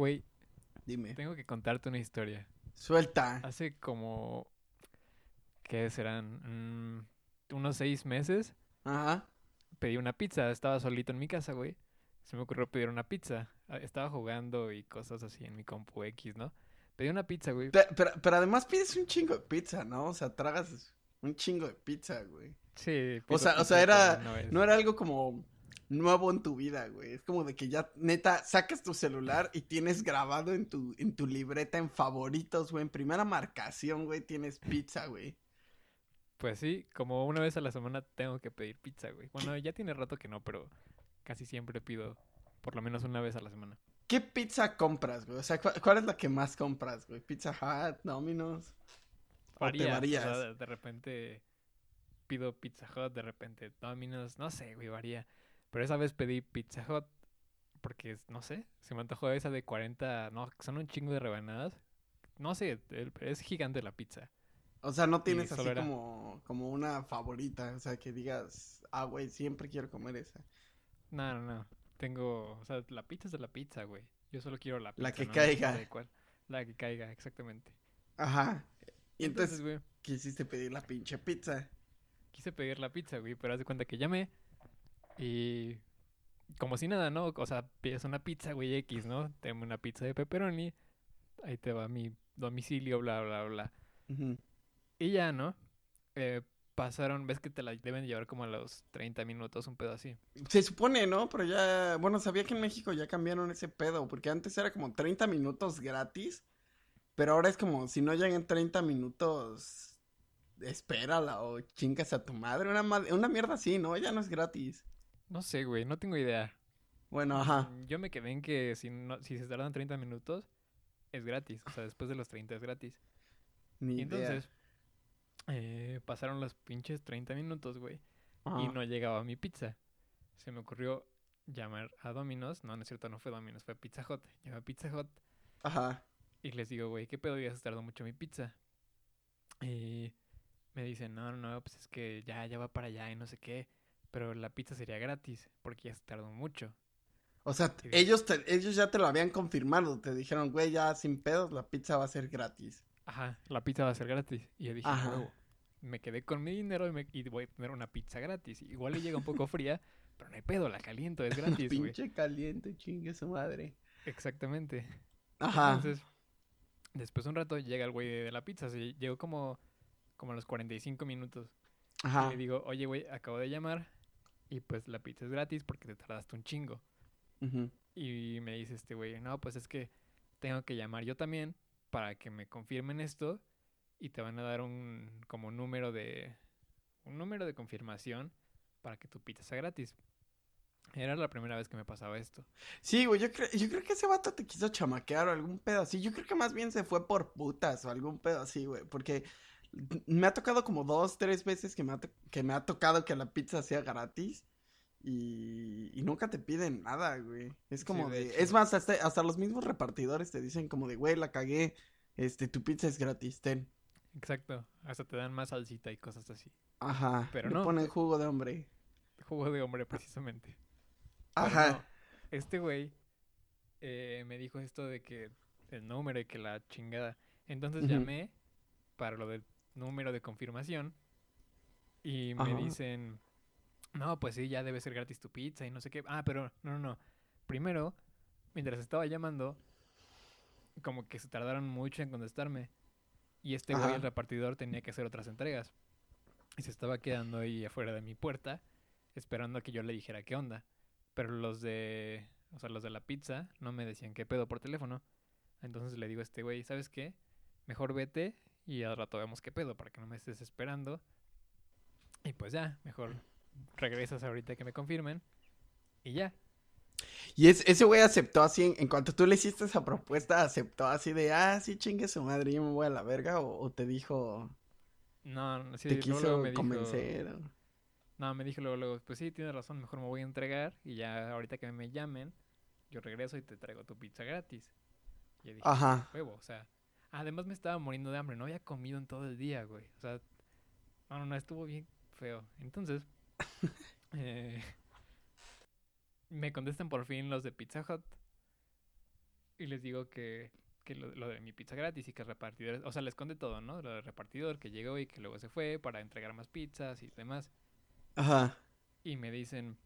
Güey, Dime. tengo que contarte una historia. Suelta. Hace como... ¿Qué serán? Mm, unos seis meses Ajá. pedí una pizza. Estaba solito en mi casa, güey. Se me ocurrió pedir una pizza. Ah, Estaba jugando y cosas así en mi compu X, ¿no? Pedí una pizza, güey. Pe- Pero, pero además pides un chingo de pizza, ¿no? O sea, tragas un chingo de pizza, güey. Sí. O sea, o sea, era, no era algo como nuevo en tu vida, güey. Es como de que ya, neta, sacas tu celular y tienes grabado en tu, en tu libreta en favoritos, güey. En primera marcación, güey, tienes pizza, güey. Pues sí, como una vez a la semana tengo que pedir pizza, güey. Bueno, ya tiene rato que no, pero casi siempre pido por lo menos una vez a la semana. ¿Qué pizza compras, güey? O sea, ¿cuál, cuál es la que más compras, güey? ¿Pizza Hut, Domino's? ¿O te Varía, o sea, varías? de- de repente pido Pizza Hut, de repente Domino's, no sé, güey, varía. Pero esa vez pedí Pizza Hut porque, no sé, se me antojó esa de 40, no, son un chingo de rebanadas. No sé, es gigante la pizza. O sea, no tienes así era- como, como una favorita. O sea, que digas, ah, güey, siempre quiero comer esa. No, no, no. Tengo, o sea, la pizza es de la pizza, güey. Yo solo quiero la pizza. La que no caiga. La que caiga, exactamente. Ajá. Y entonces, Entonces, güey, quisiste pedir la pinche pizza. quise pedir la pizza, güey, pero haz de cuenta que llamé y como si nada, ¿no? O sea, pides una pizza, güey, X, ¿no? Tengo una pizza de pepperoni, ahí te va mi domicilio, bla, bla, bla. Y ya, ¿no? Eh, pasaron, ves que te la deben llevar como a los 30 minutos, un pedo así. Se supone, ¿no? Pero ya, bueno, sabía que en México ya cambiaron ese pedo, porque antes era como 30 minutos gratis, pero ahora es como si no llegan 30 minutos, espérala o chingas a tu madre, una, ma- una mierda así, ¿no? Ya no es gratis. No sé, güey, no tengo idea. Bueno, ajá. Mm, Yo me quedé en que si, no, si se tardan 30 minutos, es gratis. O sea, después de los 30 es gratis. Ni Y idea. entonces, eh, pasaron los pinches 30 minutos, güey. y no llegaba mi pizza. Se me ocurrió llamar a Domino's. No, no es cierto, no fue Domino's, fue Pizza Hut. Llamé a Pizza Hut Ajá. y les digo, güey, ¿qué pedo? Ya se tardó mucho mi pizza. Y me dicen, no, no, no, pues es que ya, ya va para allá y no sé qué. Pero la pizza sería gratis porque ya se tardó mucho. O sea, Y ellos, te- ellos ya te lo habían confirmado, te dijeron, güey, ya sin pedos, la pizza va a ser gratis. Ajá, la pizza va a ser gratis. Y yo dije, "A Ajá. huevo". Me quedé con mi dinero y, me, y voy a tener una pizza gratis. Igual le llega un poco fría, pero no hay pedo, la caliento, es gratis, güey. Pinche caliente, chingue su madre. Exactamente. Ajá. Entonces, después de un rato llega el güey de, la pizza. así, llegó como, como a los 45 minutos. Y Ajá. le digo, oye, güey, acabo de llamar. Y pues la pizza es gratis porque te tardaste un chingo. Y me dice este güey, no, pues es que tengo que llamar yo también para que me confirmen esto. Y te van a dar un como número de. Un número de confirmación para que tu pizza sea gratis. Era la primera vez que me pasaba esto. Sí, güey, yo, creo yo creo que ese vato te quiso chamaquear o algún pedo así. Yo creo que más bien se fue por putas o algún pedo así, güey. Porque me ha tocado como dos, tres veces que me ha, que me ha tocado que la pizza sea gratis. Y, y nunca te piden nada, güey. Es como de. Es más, hasta, hasta los mismos repartidores te dicen como de, güey, la cagué. Este, tu pizza es gratis, ten. Exacto. Hasta te dan más salsita y cosas así. Ajá. Pero no. ponen jugo de hombre. Jugo de hombre, precisamente. Ajá. no, este güey eh, me dijo esto de que el número y que la chingada. Entonces llamé para lo del número de confirmación y me Ajá. dicen, no, pues sí, ya debe ser gratis tu pizza y no sé qué. Ah, pero no, no, no. Primero, mientras estaba llamando, como que se tardaron mucho en contestarme. Y este güey, el repartidor, tenía que hacer otras entregas. Y se estaba quedando ahí afuera de mi puerta, esperando a que yo le dijera qué onda. Pero los de, o sea, los de la pizza no me decían qué pedo por teléfono. Entonces le digo a este güey, ¿sabes qué? Mejor vete y al rato vemos qué pedo para que no me estés esperando. Y pues ya, mejor regresas ahorita que me confirmen. Y ya. Y es, ese güey aceptó así, en, en cuanto tú le hiciste esa propuesta, aceptó así de, ah, sí, chingue su madre, yo me voy a la verga, o, o te dijo, No, no, sí, te quiso luego me dijo, convencer. o- no, me dijo luego, luego, pues sí, tienes razón, mejor me voy a entregar y ya ahorita que me llamen, yo regreso y te traigo tu pizza gratis. Y yo dije, Ajá. huevo, o sea, además me estaba muriendo de hambre, no había comido en todo el día, güey. O sea, no, no, no, estuvo bien feo. Entonces, eh, me contestan por fin los de Pizza Hut. y les digo que, que lo, lo de mi pizza gratis y que el repartidor, o sea, les conté todo, ¿no? Lo del repartidor que llegó y que luego se fue para entregar más pizzas y demás. Ajá. Y me dicen,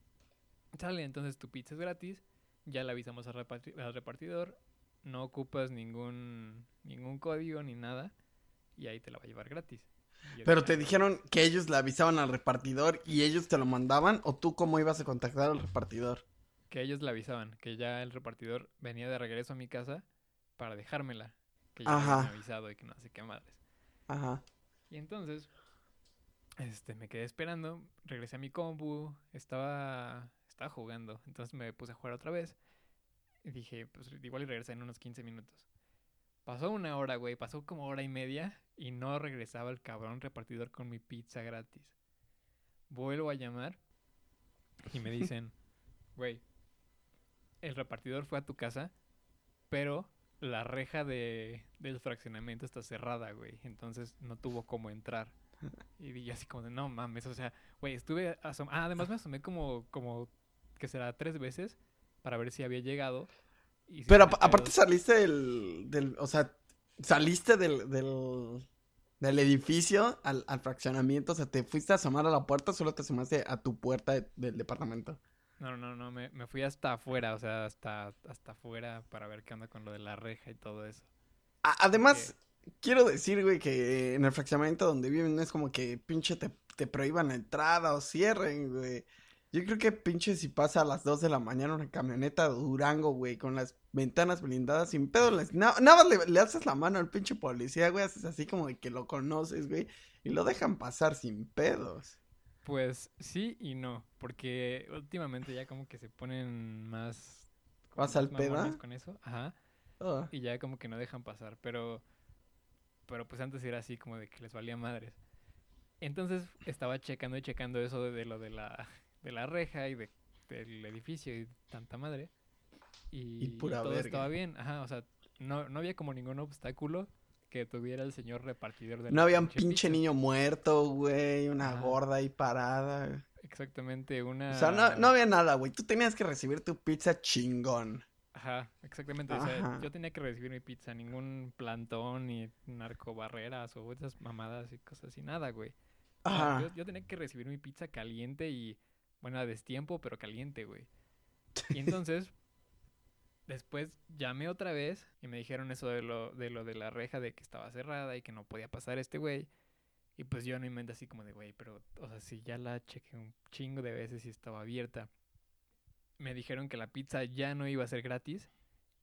sale, entonces tu pizza es gratis, ya le avisamos al repartidor, no ocupas ningún, ningún código ni nada, y ahí te la va a llevar gratis. Pero te dijeron que ellos le avisaban al repartidor y ellos te lo mandaban o tú cómo ibas a contactar al repartidor. Que ellos le avisaban, que ya el repartidor venía de regreso a mi casa para dejármela, que ya me habían avisado y que no sé qué madres. Ajá. Y entonces, este, me quedé esperando, regresé a mi compu, estaba, estaba jugando, entonces me puse a jugar otra vez. Y dije, pues igual y regresé en unos 15 minutos. Pasó una hora, güey, pasó como hora y media y no regresaba el cabrón repartidor con mi pizza gratis. Vuelvo a llamar y me dicen, güey, el repartidor fue a tu casa, pero la reja de, del fraccionamiento está cerrada, güey. Entonces no tuvo cómo entrar. Y dije así como de, no mames, o sea, güey, estuve asom Ah, además me asomé como, como, que será tres veces para ver si había llegado. y si Pero aparte saliste del, del, o sea, saliste del, del, del edificio al, al fraccionamiento, o sea, te fuiste a asomar a la puerta, solo te asomaste a tu puerta de- del departamento. No, no, no, me, me fui hasta afuera, o sea, hasta, hasta afuera para ver qué onda con lo de la reja y todo eso. A- además, quiero decir, güey, que en el fraccionamiento donde viven no es como que pinche te, te prohíban la entrada o cierren, güey. Yo creo que pinche si pasa a las 2 de la mañana una camioneta de Durango, güey, con las ventanas blindadas sin pedo, les, na- nada más le, le haces la mano al pinche policía, güey, haces así como de que lo conoces, güey, y lo dejan pasar sin pedos. Pues sí y no, porque últimamente ya como que se ponen más... ¿Vas al peda? con eso, ajá. Ah. y ya como que no dejan pasar, pero pero pues antes era así como de que les valía madres. Entonces estaba checando y checando eso de, de lo de la de la reja y de, del edificio y tanta madre. Y, Y pura todo verga. estaba bien, ajá, o sea, no, no había como ningún obstáculo que tuviera el señor repartidor de No había un pinche niño muerto, güey, una Ajá. gorda ahí parada. Exactamente, una O sea, no, no había nada, güey, tú tenías que recibir tu pizza chingón. Ajá, exactamente. O sea, yo tenía que recibir mi pizza, ningún plantón, ni narcobarreras o esas mamadas y cosas así, nada, güey. Ajá. yo, yo tenía que recibir mi pizza caliente y, bueno, a destiempo, pero caliente, güey. Y entonces, después llamé otra vez y me dijeron eso de lo, de lo de la reja, de que estaba cerrada y que no podía pasar este güey. Y pues yo mi mente así como de, güey, pero, o sea, si ya la chequé un chingo de veces y estaba abierta. Me dijeron que la pizza ya no iba a ser gratis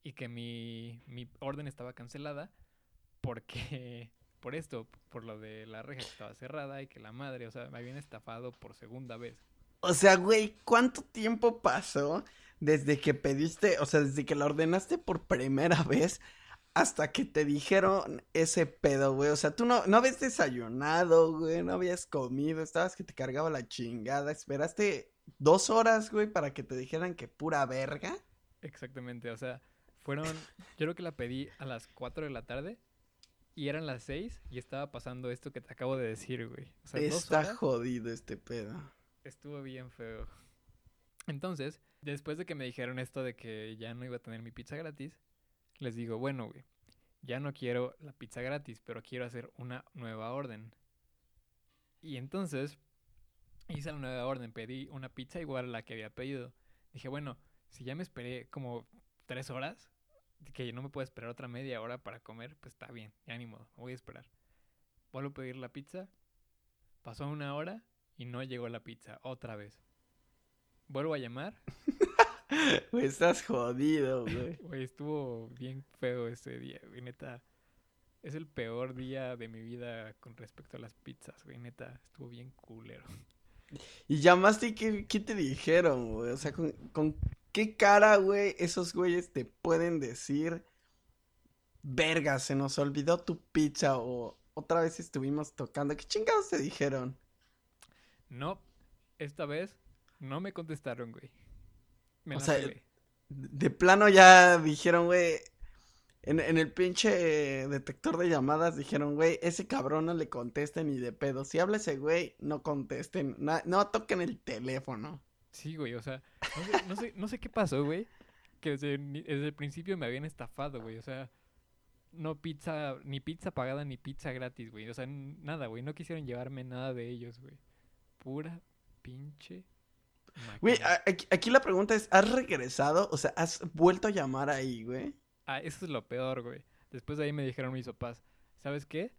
y que mi, mi orden estaba cancelada porque, por esto, por lo de la reja que estaba cerrada y que la madre, o sea, me habían estafado por segunda vez. O sea, güey, ¿cuánto tiempo pasó desde que pediste, o sea, desde que la ordenaste por primera vez hasta que te dijeron ese pedo, güey? O sea, tú no, no habías desayunado, güey, no habías comido, estabas que te cargaba la chingada, esperaste dos horas, güey, para que te dijeran que pura verga. Exactamente, o sea, fueron, yo creo que la pedí a las 4 de la tarde y eran las 6 y estaba pasando esto que te acabo de decir, güey. O sea, dos Está horas jodido este pedo. Estuvo bien feo. Entonces, después de que me dijeron esto de que ya no iba a tener mi pizza gratis, les digo, bueno, güey, ya no quiero la pizza gratis, pero quiero hacer una nueva orden. Y entonces hice la nueva orden, pedí una pizza igual a la que había pedido. Dije, bueno, si ya me esperé como tres horas, que no me puedo esperar otra media hora para comer, pues está bien, ya ni modo, voy a esperar. Vuelvo a pedir la pizza, pasó una hora y no llegó la pizza otra vez. Vuelvo a llamar, Güey, estás jodido, güey. güey, estuvo bien feo ese día, güey, neta. Es el peor día de mi vida con respecto a las pizzas, güey, neta, estuvo bien culero. Y llamaste y ¿qué, qué te dijeron, güey? O sea, ¿con, con qué cara, güey, esos güeyes te pueden decir, verga, se nos olvidó tu pizza o otra vez estuvimos tocando? ¿Qué chingados te dijeron? No, esta vez no me contestaron, güey. Me O la sea. De plano ya dijeron, güey, en, en el pinche detector de llamadas dijeron, güey, ese cabrón no le contesten ni de pedo. Si habla ese güey, no contesten, no toquen el teléfono. Sí, güey, o sea, no sé, no sé, no sé qué pasó, güey. que desde, desde el principio me habían estafado, güey. O sea, no pizza, ni pizza pagada ni pizza gratis, güey. O sea, nada, güey. No quisieron llevarme nada de ellos, güey. Pura pinche. Güey, aquí, aquí la pregunta es, ¿has regresado? O sea, ¿has vuelto a llamar ahí, güey? Ah, eso es lo peor, güey. Después de ahí me dijeron mis papás, ¿sabes qué?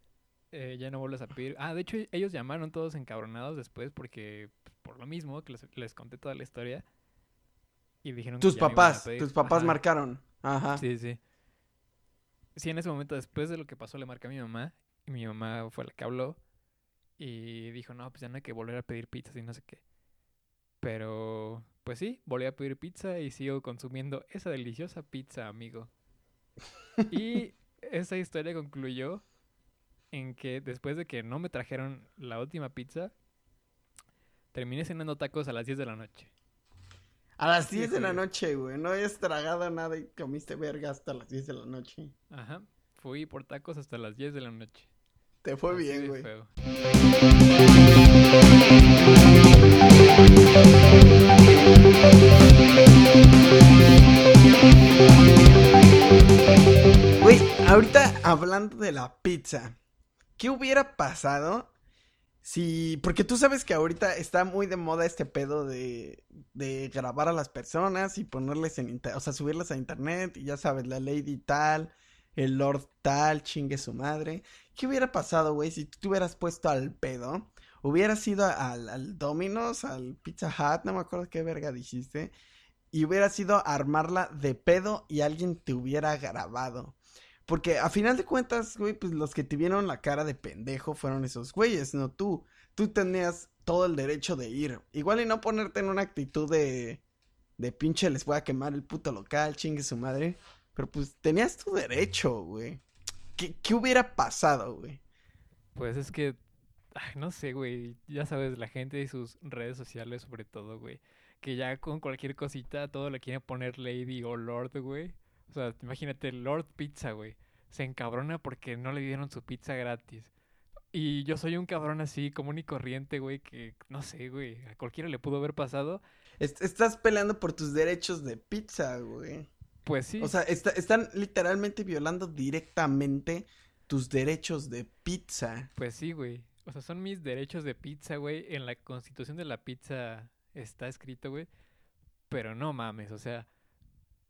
Eh, ya no vuelves a pedir. Ah, de hecho, ellos llamaron todos encabronados después porque, pues, por lo mismo, que les, les conté toda la historia. Y dijeron que Tus a papás, tus papás Ajá. marcaron. Ajá. Sí, sí. Sí, en ese momento, después de lo que pasó, le marqué a mi mamá. Y mi mamá fue la que habló. Y dijo, no, pues ya no hay que volver a pedir pizzas y no sé qué. Pero, pues sí, volví a pedir pizza y sigo consumiendo esa deliciosa pizza, amigo. Y esa historia concluyó en que después de que no me trajeron la última pizza, terminé cenando tacos a las 10 de la noche. A las Sí, 10 de la güey. noche, güey. No habías tragado nada y comiste verga hasta las 10 de la noche. Ajá. Fui por tacos hasta las 10 de la noche. Te fue Así bien, güey. Güey, ahorita hablando de la pizza, ¿qué hubiera pasado si... Porque tú sabes que ahorita está muy de moda este pedo de, de grabar a las personas y ponerles en... O sea, subirlas a internet y ya sabes, la lady tal, el lord tal, chingue su madre. ¿Qué hubiera pasado, güey, si tú te hubieras puesto al pedo? Hubieras ido al, al Domino's, al Pizza Hut, no me acuerdo qué verga dijiste. Y hubieras ido a armarla de pedo y alguien te hubiera grabado. Porque a final de cuentas, güey, pues los que te vieron la cara de pendejo fueron esos güeyes, no tú. Tú tenías todo el derecho de ir. Igual y no ponerte en una actitud de... De pinche les voy a quemar el puto local, chingue su madre. Pero pues tenías tu derecho, güey. ¿Qué, qué hubiera pasado, güey? Pues es que, ay, no sé, güey. Ya sabes, la gente y sus redes sociales, sobre todo, güey. Que ya con cualquier cosita todo le quieren poner Lady o Lord, güey. O sea, imagínate, Lord Pizza, güey. Se encabrona porque no le dieron su pizza gratis. Y yo soy un cabrón así, común y corriente, güey, que no sé, güey. A cualquiera le pudo haber pasado. Est- estás peleando por tus derechos de pizza, güey. Pues sí. O sea, está- están literalmente violando directamente tus derechos de pizza. Pues sí, güey. O sea, son mis derechos de pizza, güey. En la constitución de la pizza está escrito, güey. Pero no mames, o sea,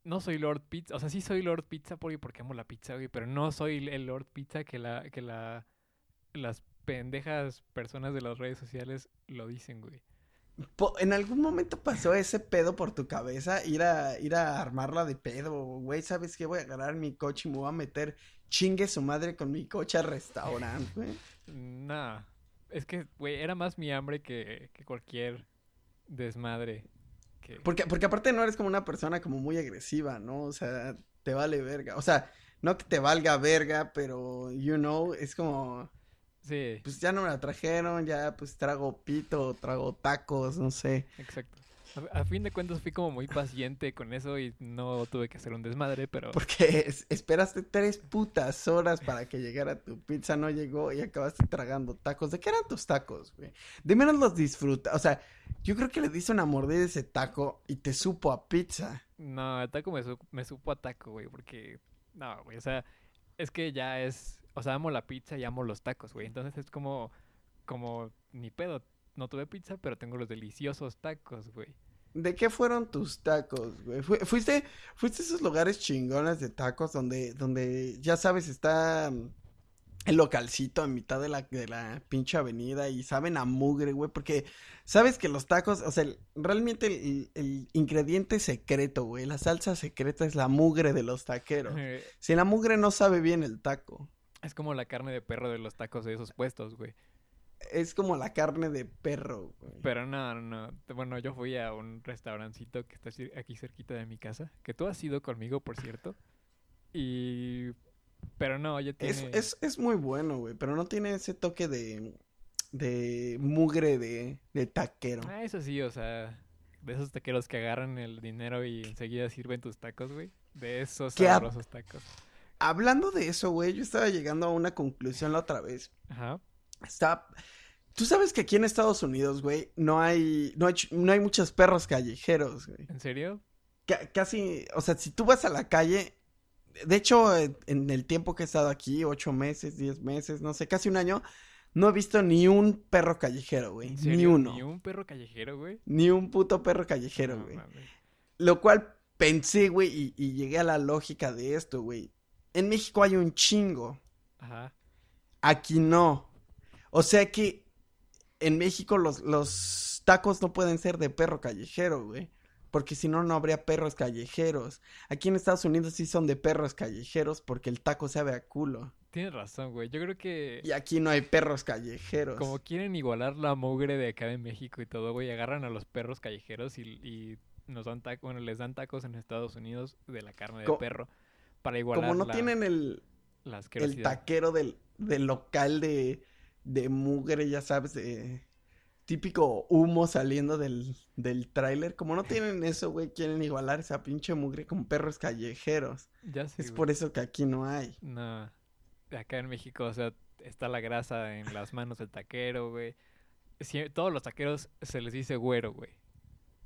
no soy Lord Pizza. O sea, sí soy Lord Pizza porque, porque amo la pizza, güey. Pero no soy el Lord Pizza que la, que la, las pendejas personas de las redes sociales lo dicen, güey. ¿En algún momento pasó ese pedo por tu cabeza? Ir a, ir a armarla de pedo, güey, ¿sabes qué? Voy a agarrar mi coche y me voy a meter chingue su madre con mi coche al restaurante, güey. Nah. Es que, güey, era más mi hambre que, que cualquier desmadre. Que... Porque, porque aparte no eres como una persona como muy agresiva, ¿no? O sea, te vale verga. O sea, no que te valga verga, pero, you know, es como, Sí, pues ya no me la trajeron, ya pues trago pito, trago tacos, no sé. exacto. A, a fin de cuentas fui como muy paciente con eso y no tuve que hacer un desmadre, pero... Porque es- esperaste tres putas horas para que llegara tu pizza, no llegó y acabaste tragando tacos. ¿De qué eran tus tacos, güey? De menos los disfruta. O sea, yo creo que le diste una mordida a ese taco y te supo a pizza. No, el taco me, su- me supo a taco, güey, porque... No, güey, o sea, es que ya es... O sea, amo la pizza y amo los tacos, güey. Entonces es como... Como... Ni pedo. No tuve pizza, pero tengo los deliciosos tacos, güey. ¿De qué fueron tus tacos, güey? Fu- ¿Fuiste, fuiste a esos lugares chingones de tacos donde, donde ya sabes, está mm, el localcito a mitad de la, de la pinche avenida y saben a mugre, güey? Porque sabes que los tacos, o sea, el- realmente el, el ingrediente secreto, güey, la salsa secreta es la mugre de los taqueros. Si la mugre no sabe bien el taco, Es como la carne de perro de los tacos de esos puestos, güey. es como la carne de perro, güey. Pero no, no, no. Bueno, yo fui a un restaurancito que está aquí cerquita de mi casa. Que tú has ido conmigo, por cierto. Y... Pero no, ya tiene... Es, es, es muy bueno, güey, pero no tiene ese toque de, de mugre de, de taquero. Ah, eso sí, o sea... De esos taqueros que agarran el dinero y enseguida sirven tus tacos, güey. De esos ¿Qué hab- sabrosos tacos. Hablando de eso, güey, yo estaba llegando a una conclusión la otra vez. Ajá. Está... Tú sabes que aquí en Estados Unidos, güey, no hay, no hay, no hay muchos perros callejeros, güey. ¿En serio? ca- casi, o sea, si tú vas a la calle, de hecho, en- en el tiempo que he estado aquí, ocho meses, diez meses, no sé, casi un año, no he visto ni un perro callejero, güey, ¿En ni uno, Ni un perro callejero, güey. ni un puto perro callejero, No güey. Lo cual pensé, güey, y, y llegué a la lógica de esto, güey. En México hay un chingo, Ajá. aquí no. O sea que en México los, los tacos no pueden ser de perro callejero, güey. Porque si no, no habría perros callejeros. Aquí en Estados Unidos sí son de perros callejeros porque el taco sabe a culo. Tienes razón, güey. Yo creo que Y aquí no hay perros callejeros. como quieren igualar la mugre de acá de México y todo, güey, agarran a los perros callejeros y, y nos dan tacos, bueno, les dan tacos en Estados Unidos de la carne de Co- perro para igualar Como no la, tienen el, la el taquero del, del local de, de mugre, ya sabes, de típico humo saliendo del, del tráiler. Como no tienen eso, güey, quieren igualar esa pinche mugre con perros callejeros. Ya sé, Es güey. por eso que aquí no hay. No, acá en México, o sea, está la grasa en las manos del taquero, güey. Sie- todos los taqueros se les dice güero, güey.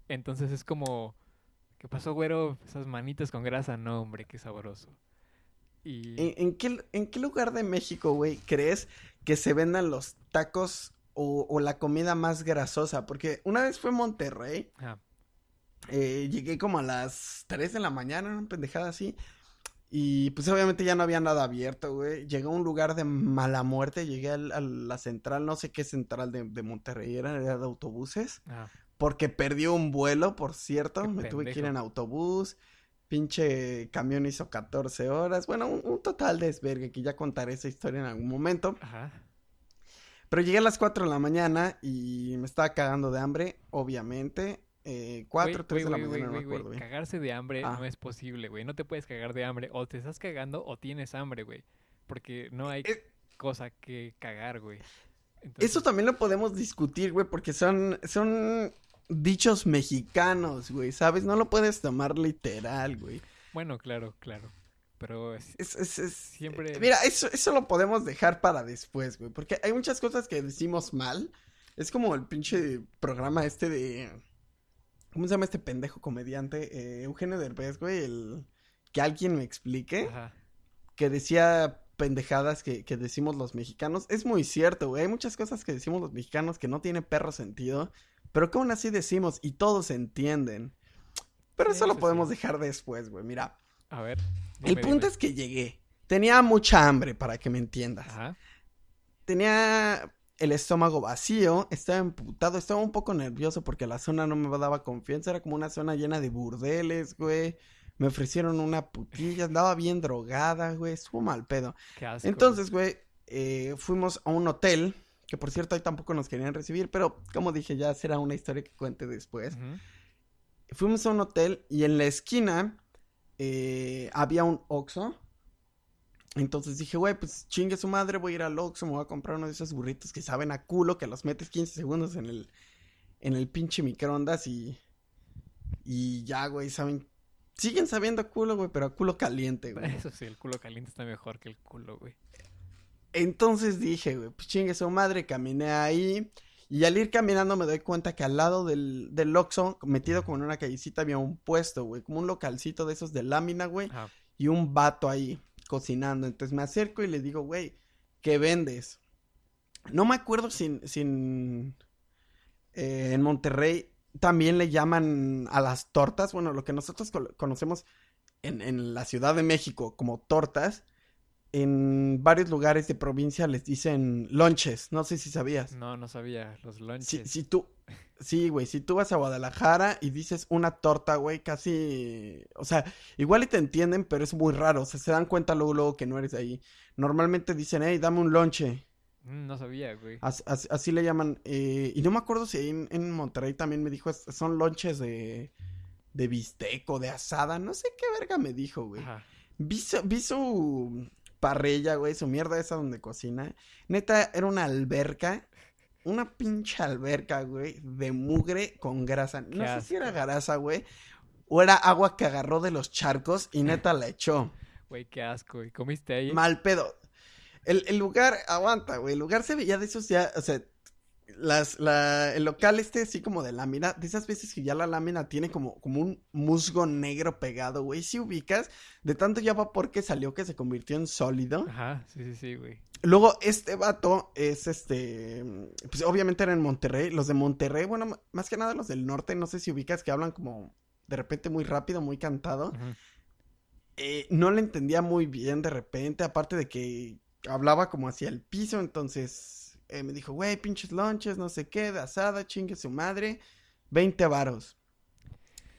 Entonces es como, ¿qué pasó, güero? Esas manitas con grasa, no, hombre, qué sabroso. Y ¿En, en qué, en qué lugar de México, güey, crees que se vendan los tacos o, o la comida más grasosa? Porque una vez fue Monterrey, ah, eh, llegué como a las 3 de la mañana, una pendejada así. Y pues obviamente ya no había nada abierto, güey. Llegué a un lugar de mala muerte, llegué al- a la central, no sé qué central de, de Monterrey era, era de autobuses. ah, Porque perdió un vuelo, por cierto. Qué Me tuve que ir en autobús. Pinche camión hizo 14 horas. Bueno, un, un total desvergue que ya contaré esa historia en algún momento. ajá. Pero llegué a las 4 de la mañana y me estaba cagando de hambre, obviamente. Eh, 4, Güey, 3 de la mañana, no me acuerdo bien. Cagarse de hambre Ah. no es posible, güey. No te puedes cagar de hambre. O te estás cagando o tienes hambre, güey. Porque no hay Eh, cosa que cagar, güey. Eso también lo podemos discutir, güey, porque son, son dichos mexicanos, güey, ¿sabes? No lo puedes tomar literal, güey. Bueno, claro, claro. Pero es- Es, es, es- Siempre- eh, Mira, eso, eso lo podemos dejar para después, güey, porque hay muchas cosas que decimos mal. Es como el pinche programa este de... ¿Cómo se llama este pendejo comediante? Eh, Eugenio Derbez, güey, el... Que alguien me explique. Ajá. que decía pendejadas que, que decimos los mexicanos. Es muy cierto, güey. Hay muchas cosas que decimos los mexicanos que no tienen perro sentido, pero que aún así decimos y todos entienden. Pero eso lo podemos sí. dejar después, güey. Mira, A ver. el punto dime. es que llegué. Tenía mucha hambre, para que me entiendas. Ajá. Tenía el estómago vacío, estaba emputado, estaba un poco nervioso porque la zona no me daba confianza. Era como una zona llena de burdeles, güey. Me ofrecieron una putilla, andaba bien drogada, güey. Estuvo mal pedo. Qué asco. Entonces, güey, eh, fuimos a un hotel, que por cierto ahí tampoco nos querían recibir, pero como dije, ya será una historia que cuente después. Fuimos a un hotel y en la esquina eh, había un Oxxo. Entonces dije, güey, pues chingue su madre, voy a ir al Oxxo, me voy a comprar uno de esos burritos que saben a culo, que los metes 15 segundos en el, en el pinche microondas y, y ya, güey, saben, siguen sabiendo a culo, güey, pero a culo caliente, güey. Eso sí, el culo caliente está mejor que el culo, güey. Entonces dije, güey, pues chingue su madre, caminé ahí. Y al ir caminando me doy cuenta que al lado del, del Oxxo, metido como en una callecita, había un puesto, güey, como un localcito de esos de lámina, güey, y un vato ahí cocinando. Entonces me acerco y le digo, güey, ¿qué vendes? No me acuerdo si, si en, eh, en Monterrey también le llaman a las tortas, bueno, lo que nosotros conocemos en, en la Ciudad de México como tortas, en varios lugares de provincia les dicen lonches, no sé si sabías. No, no sabía. Los Si, lunches. si tú, sí, güey, si tú vas a Guadalajara y dices una torta, güey, casi, o sea, igual y te entienden, pero es muy raro, o sea, se dan cuenta luego, luego que no eres de ahí. Normalmente dicen, hey, dame un lonche, Mm, No sabía, güey. as- as- así, le llaman, eh, y no me acuerdo si en, en Monterrey también me dijo, "Es- son lonches de, de bistec o de asada, no sé qué verga me dijo, güey. Ajá. Vi su, vi su parrilla, güey, su mierda esa donde cocina. Neta, era una alberca. Una pinche alberca, güey, de mugre con grasa. No Qué sé si era grasa, güey. O era agua que agarró de los charcos y neta la echó. Güey, qué asco. ¿Y comiste ahí? Mal pedo. El, el lugar, aguanta, güey. El lugar se veía de esos ya, o sea, las, la, el local este así como de lámina, de esas veces que ya la lámina tiene como, como un musgo negro pegado, güey, si ubicas, de tanto ya vapor que salió que se convirtió en sólido. Ajá, sí, sí, sí, güey. Luego, este vato es este, pues obviamente era en Monterrey, los de Monterrey, bueno, más que nada los del norte, no sé si ubicas que hablan como de repente muy rápido, muy cantado. Eh, no le entendía muy bien de repente, aparte de que hablaba como hacia el piso, entonces eh, me dijo, güey, pinches lonches, no sé qué, de asada, chingue su madre, 20 varos.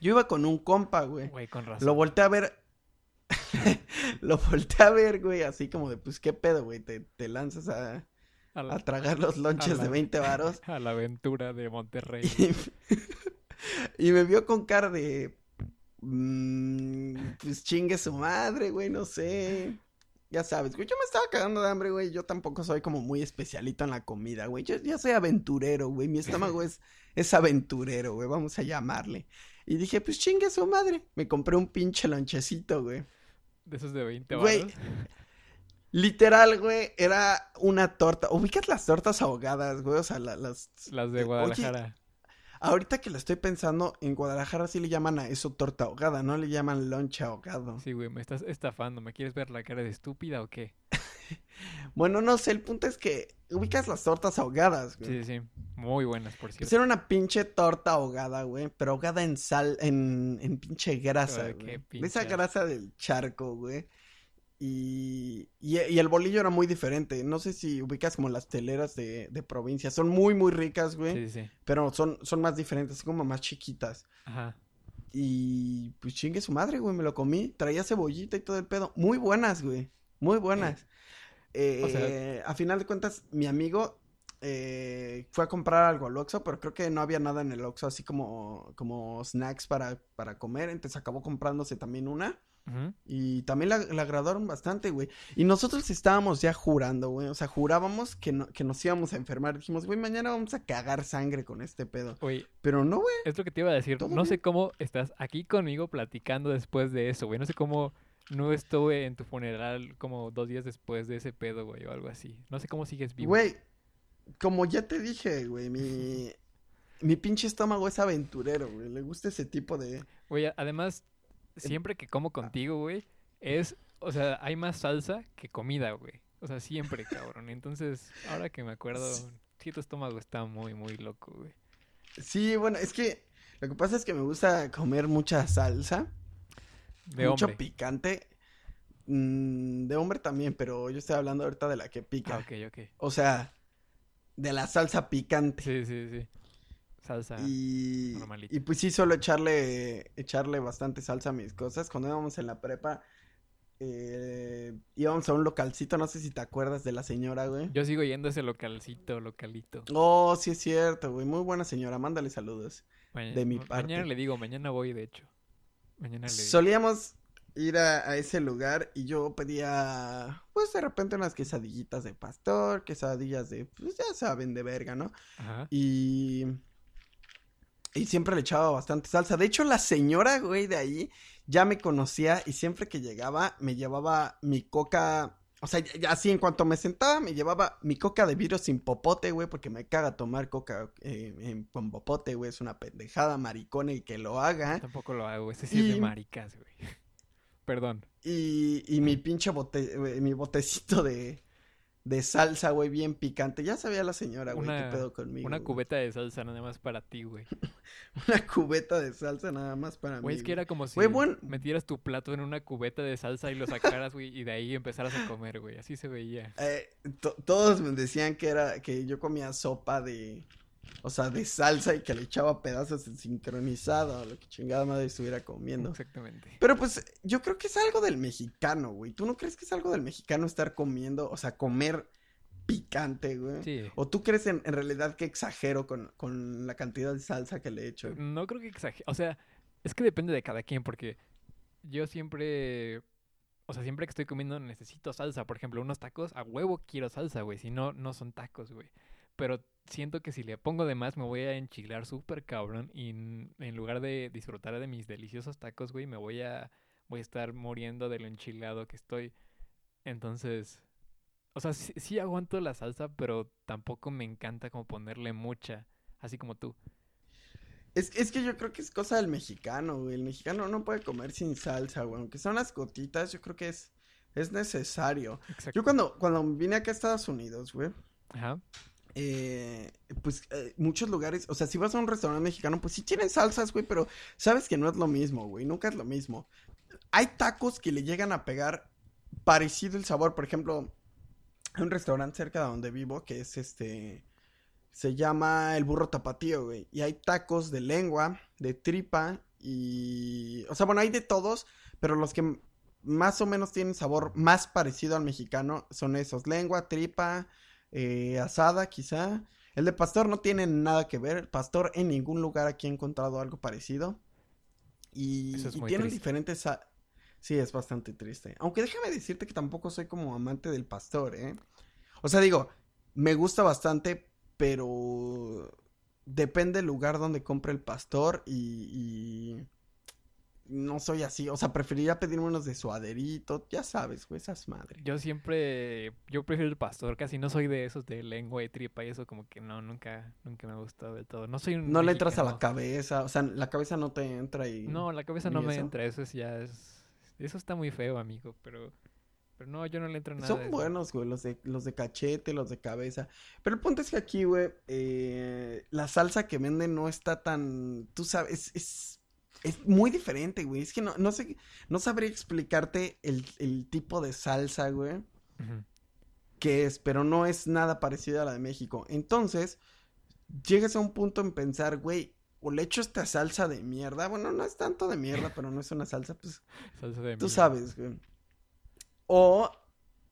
Yo iba con un compa, güey. Güey, con razón. Lo volteé a ver. Lo volteé a ver, güey, así como de, pues, ¿qué pedo, güey? Te, te lanzas a, a, la, a tragar los lonches la- de 20 varos. a la aventura de Monterrey. Y, y me vio con cara de. mm, pues chingue su madre, güey, no sé. Ya sabes, güey, yo me estaba cagando de hambre, güey. Yo tampoco soy como muy especialito en la comida, güey. Yo ya soy aventurero, güey. Mi estómago es, es aventurero, güey. Vamos a llamarle. Y dije, pues chingue su madre. Me compré un pinche lonchecito, güey. De esos de 20 Güey. Literal, güey, era una torta. ¿Ubicas las tortas ahogadas, güey? O sea, la- las... Las de Guadalajara. Oye, ahorita que lo estoy pensando, en Guadalajara sí le llaman a eso torta ahogada, no le llaman lonche ahogado. Sí, güey, me estás estafando. ¿Me quieres ver la cara de estúpida o qué? Bueno, no sé, el punto es que ubicas las tortas ahogadas, güey. Sí, sí. Muy buenas, por Pues cierto. era una pinche torta ahogada, güey, pero ahogada en sal, en, en pinche grasa, güey. De esa grasa del charco, güey. Y, y, y el bolillo era muy diferente. No sé si ubicas como las teleras de, de provincia. Son muy, muy ricas, güey. Sí, sí. Pero son, son más diferentes, como más chiquitas. Ajá. Y pues chingue su madre, güey, me lo comí. Traía cebollita y todo el pedo. Muy buenas, güey. Muy buenas. Eh, O sea- a final de cuentas, mi amigo eh, fue a comprar algo al Oxxo, pero creo que no había nada en el Oxxo, así como, como snacks para, para comer. Entonces acabó comprándose también una. Y también la, la agradaron bastante, güey. Y nosotros estábamos ya jurando, güey. O sea, jurábamos que, no, que nos íbamos a enfermar. Dijimos, güey, mañana vamos a cagar sangre con este pedo. Oye, Pero no, güey. es lo que te iba a decir. No sé cómo estás aquí conmigo platicando después de eso, güey. No sé cómo no estuve en tu funeral como dos días después de ese pedo, güey, o algo así. No sé cómo sigues vivo. Güey, como ya te dije, güey, mi, mi pinche estómago es aventurero, güey. Le gusta ese tipo de... Güey, además, siempre que como contigo, güey, es, o sea, hay más salsa que comida, güey. O sea, siempre, cabrón. Entonces, ahora que me acuerdo, Sí. tu estómago está muy, muy loco, güey. Sí, bueno, es que lo que pasa es que me gusta comer mucha salsa, De mucho hombre. picante. mm, de hombre también, pero yo estoy hablando ahorita de la que pica. Ah, ok, ok. O sea, de la salsa picante. Sí, sí, sí. Salsa. Y, normalita. y pues sí, suelo echarle, echarle bastante salsa a mis cosas. Cuando íbamos en la prepa, eh, íbamos a un localcito, no sé si te acuerdas de la señora, güey. Yo sigo yendo a ese localcito, localito. Oh, sí es cierto, güey. Muy buena señora, mándale saludos. Maña- de mi ma- Mañana parte. le digo, mañana voy, de hecho. Mañana le digo. Solíamos ir a, a ese lugar y yo pedía, pues de repente unas quesadillitas de pastor, quesadillas de, pues ya saben, de verga, ¿no? Ajá. Y. Y siempre le echaba bastante salsa. De hecho, la señora, güey, de ahí ya me conocía y siempre que llegaba me llevaba mi coca. O sea, así en cuanto me sentaba me llevaba mi coca de vidrio sin popote, güey, porque me caga tomar coca eh, en- con popote, güey. Es una pendejada, maricona y que lo haga. Tampoco lo hago, ese sí es de Y- maricas, güey. Perdón. Y, y mi pinche bote, mi botecito de, de salsa, güey, bien picante. Ya sabía la señora, güey, qué pedo conmigo. Una güey. cubeta de salsa nada más para ti, güey. Una cubeta de salsa nada más para Güey, mí. es que era como si Güey, metieras tu plato en una cubeta de salsa y lo sacaras, güey, y de ahí empezaras a comer, güey. Así se veía. Eh, to- todos me decían que era que yo comía sopa de o sea de salsa y que le echaba pedazos de sincronizado lo que chingada madre estuviera comiendo Exactamente. pero pues yo creo que es algo del mexicano güey tú no crees que es algo del mexicano estar comiendo o sea comer picante güey Sí. o tú crees en, en realidad que exagero con, con la cantidad de salsa que le echo No creo que exagere. O sea, es que depende de cada quien, porque yo siempre. O sea, siempre que estoy comiendo necesito salsa. Por ejemplo, unos tacos, a huevo quiero salsa, güey. Si no, no son tacos, güey. Pero siento que si le pongo de más me voy a enchilar súper cabrón. Y en lugar de disfrutar de mis deliciosos tacos, güey, me voy a, voy a estar muriendo de lo enchilado que estoy. Entonces. O sea, sí, sí aguanto la salsa, pero tampoco me encanta como ponerle mucha, así como tú. Es, es que yo creo que es cosa del mexicano, güey. El mexicano no puede comer sin salsa, güey. Aunque son las gotitas, yo creo que es, es necesario. Exacto. Yo cuando, cuando vine acá a Estados Unidos, güey, Ajá. Eh, pues eh, muchos lugares, o sea, si vas a un restaurante mexicano, pues sí tienen salsas, güey, pero sabes que no es lo mismo, güey, nunca es lo mismo. Hay tacos que le llegan a pegar parecido el sabor, por ejemplo, hay un restaurante cerca de donde vivo que es este, se llama El Burro Tapatío, güey, y hay tacos de lengua, de tripa y, o sea, bueno, hay de todos, pero los que más o menos tienen sabor más parecido al mexicano son esos, lengua, tripa, eh, asada quizá. El de pastor no tiene nada que ver. El pastor en ningún lugar aquí he encontrado algo parecido. Y, Eso es y muy tienen triste. diferentes... Sí, es bastante triste. Aunque déjame decirte que tampoco soy como amante del pastor, ¿eh? O sea, digo, me gusta bastante, pero depende del lugar donde compre el pastor y, y no soy así. O sea, preferiría pedirme unos de suaderito, ya sabes, güey, esas madres. Yo siempre, yo prefiero el pastor, casi no soy de esos de lengua y tripa y eso como que no, nunca, nunca me ha gustado del todo. No soy un No le entras a la cabeza, o sea, la cabeza no te entra y... No, la cabeza no ¿Ni me entra, eso es ya es, eso está muy feo, amigo, pero, pero no, yo no le entro nada Son buenos, güey, los de, los de cachete, los de cabeza. Pero el punto es que aquí, güey, eh, la salsa que venden no está tan, tú sabes, es, es muy diferente, güey. Es que no, no sé, no sabría explicarte el, el tipo de salsa, güey, que es, pero no es nada parecido a la de México. Entonces, llegas a un punto en pensar, güey, o le echo esta salsa de mierda. Bueno, no es tanto de mierda, pero no es una salsa, pues Salsa de Tú sabes, güey. O,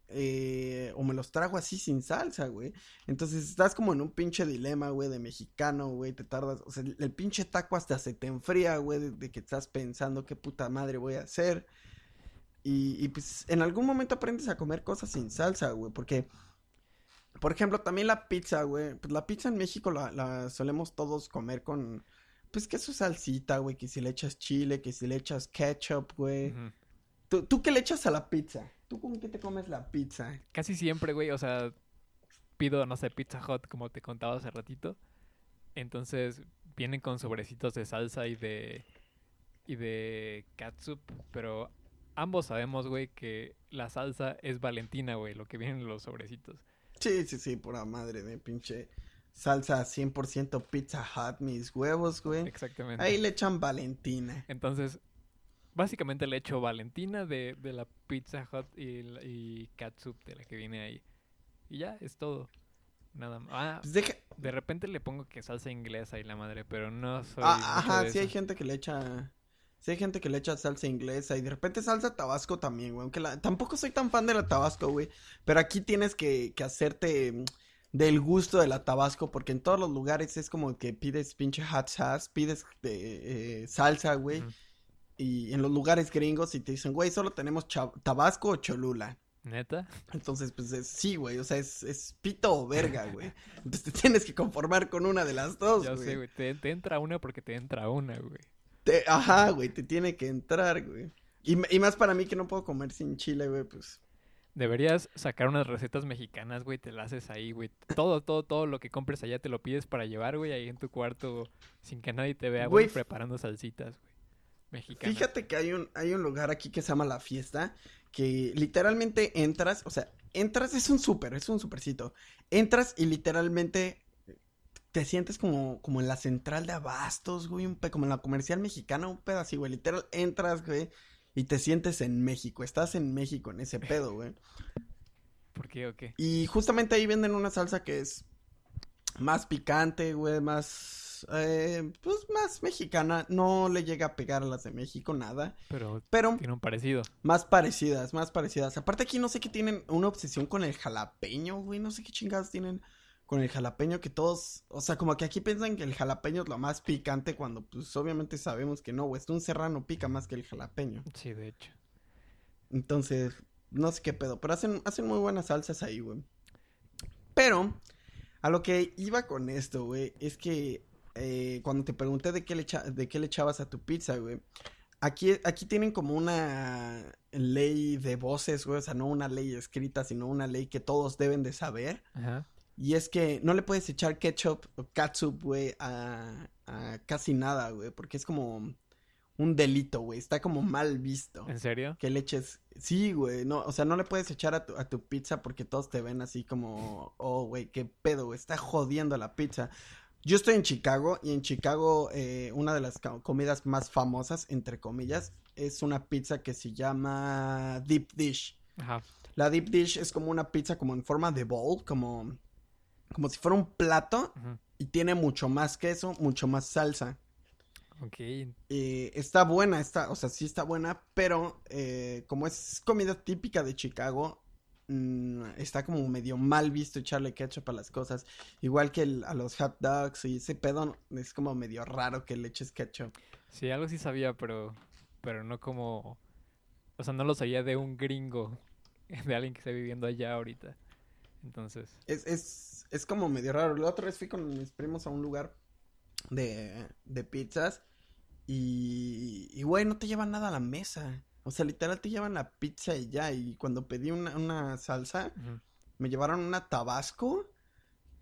eh, o me los trago así sin salsa, güey. Entonces estás como en un pinche dilema, güey, de mexicano, güey. Te tardas, o sea, el, pinche taco hasta se te enfría, güey, de, que estás pensando qué puta madre voy a hacer. Y, y pues en algún momento aprendes a comer cosas sin salsa, güey, porque... Por ejemplo, también la pizza, güey. Pues la pizza en México la, solemos todos comer con... Pues que su salsita, güey. Que si le echas chile, que si le echas ketchup, güey. ¿Tú, ¿Tú qué le echas a la pizza? ¿Tú con qué te comes la pizza? Casi siempre, güey, o sea, pido, no sé, Pizza Hut, como te contaba hace ratito. Entonces, vienen con sobrecitos de salsa y de. y de catsup, pero ambos sabemos, güey, que la salsa es Valentina, güey, lo que viene en los sobrecitos. Sí, sí, sí, pura madre de pinche salsa 100% Pizza Hut, mis huevos, güey. Exactamente. Ahí le echan Valentina. Entonces, básicamente le echo Valentina de, de la Pizza Hut y, y catsup de la que viene ahí. Y ya, es todo. Nada más. Ah, Pues deja... de repente le pongo que salsa inglesa y la madre, pero no soy Ah, ajá, de sí hay gente que le echa... Sí hay gente que le echa salsa inglesa y de repente salsa tabasco también, güey. Aunque la... tampoco soy tan fan de la tabasco, güey. Pero aquí tienes que, que hacerte del gusto de la tabasco porque en todos los lugares es como que pides pinche hot sauce, pides eh, eh, salsa, güey. Y en los lugares gringos y te dicen, güey, solo tenemos tabasco o cholula. ¿Neta? Entonces, pues es, sí, güey, o sea, es, es pito o verga, güey. Entonces te tienes que conformar con una de las dos, Ya güey. sé, güey. Te, te entra una porque te entra una, güey. Te- ajá, güey, te tiene que entrar, güey. Y, más para mí que no puedo comer sin chile, güey, pues. Deberías sacar unas recetas mexicanas, güey. Te las haces ahí, güey. Todo, todo, todo lo que compres allá te lo pides para llevar, güey, ahí en tu cuarto sin que nadie te vea, güey, Güey, preparando salsitas, güey. Mexicanas. Fíjate que hay un, hay un lugar aquí que se llama La Fiesta, que literalmente entras, o sea, entras, es un súper, es un supercito. Entras y literalmente te sientes como, como en la central de abastos, güey, un como en la comercial mexicana, un pedo así, güey. Literal, entras, güey, y te sientes en México, estás en México en ese pedo, güey. ¿Por qué o qué? Y justamente ahí venden una salsa que es más picante, güey, más, eh, pues más mexicana. No le llega a pegar a las de México, nada. Pero Pero tiene un parecido. más parecidas, más parecidas. Aparte aquí no sé qué tienen una obsesión con el jalapeño, güey. No sé qué chingadas tienen con el jalapeño que todos, o sea, como que aquí piensan que el jalapeño es lo más picante cuando pues obviamente sabemos que no, güey. Un serrano pica más que el jalapeño. Sí, de hecho. Entonces, no sé qué pedo, pero hacen, hacen muy buenas salsas ahí, güey. Pero, a lo que iba con esto, güey, es que eh, cuando te pregunté de qué, le echa- de qué le echabas a tu pizza, güey, aquí, aquí tienen como una ley de voces, güey, o sea, no una ley escrita, sino una ley que todos deben de saber. Ajá. Y es que no le puedes echar ketchup o catsup, güey, a, a casi nada, güey, porque es como un delito, güey, está como mal visto. ¿En serio? Que le eches, sí, güey, no, o sea, no le puedes echar a tu, a tu pizza porque todos te ven así como, oh, güey, qué pedo, güey, está jodiendo la pizza. Yo estoy en Chicago y en Chicago eh, una de las co- comidas más famosas, entre comillas, es una pizza que se llama deep dish. Ajá. La deep dish es como una pizza como en forma de bowl, como, como si fuera un plato y tiene mucho más queso, mucho más salsa. Ok. Eh, está buena, está, o sea, sí está buena, pero eh, como es comida típica de Chicago, mm, está como medio mal visto echarle ketchup a las cosas. Igual que el- a los hot dogs y ese pedo, es como medio raro que le eches ketchup. Sí, algo sí sabía, pero, pero no como, o sea, no lo sabía de un gringo, de alguien que está viviendo allá ahorita. Entonces, Es, es, es como medio raro. La otra vez fui con mis primos a un lugar de, de pizzas y, y, güey, no te llevan nada a la mesa. O sea, literal te llevan la pizza y ya. Y cuando pedí una, una salsa, me llevaron una tabasco,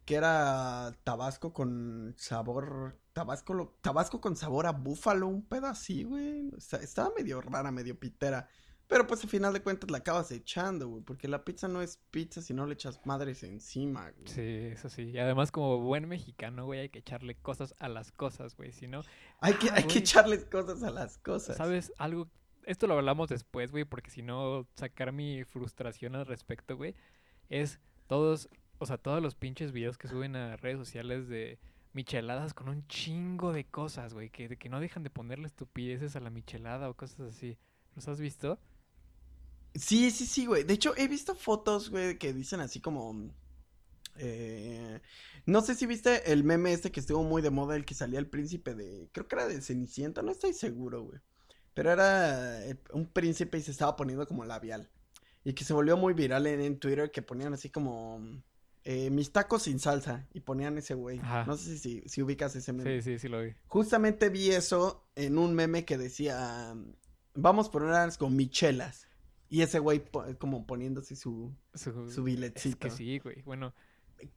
que era tabasco con sabor, tabasco, lo- tabasco con sabor a búfalo, un pedo así, güey. O sea, estaba medio rara, medio pitera. Pero pues al final de cuentas la acabas echando, güey, porque la pizza no es pizza si no le echas madres encima, güey. sí, eso sí. Y además como buen mexicano, güey, hay que echarle cosas a las cosas, güey. Si no, Hay que, Ah, hay que echarles cosas a las cosas. ¿sabes algo? Esto lo hablamos después, güey, porque si no, sacar mi frustración al respecto, güey, es todos, o sea, todos los pinches videos que suben a redes sociales de micheladas con un chingo de cosas, güey, que, que no dejan de ponerle estupideces a la michelada o cosas así. ¿Los has visto? Sí, sí, sí, güey. De hecho, he visto fotos, güey, que dicen así como... eh, no sé si viste el meme este que estuvo muy de moda, el que salía el príncipe de... Creo que era de Cenicienta, no estoy seguro, güey. Pero era eh, un príncipe y se estaba poniendo como labial. Y que se volvió muy viral en, en Twitter, que ponían así como... eh, mis tacos sin salsa. Y ponían ese güey. Ajá. No sé si, si ubicas ese meme. Sí, sí, sí lo vi. Justamente vi eso en un meme que decía, vamos por unas con michelas. Y ese güey po- como poniéndose su, Su- su es biletcito. que sí, güey. Bueno,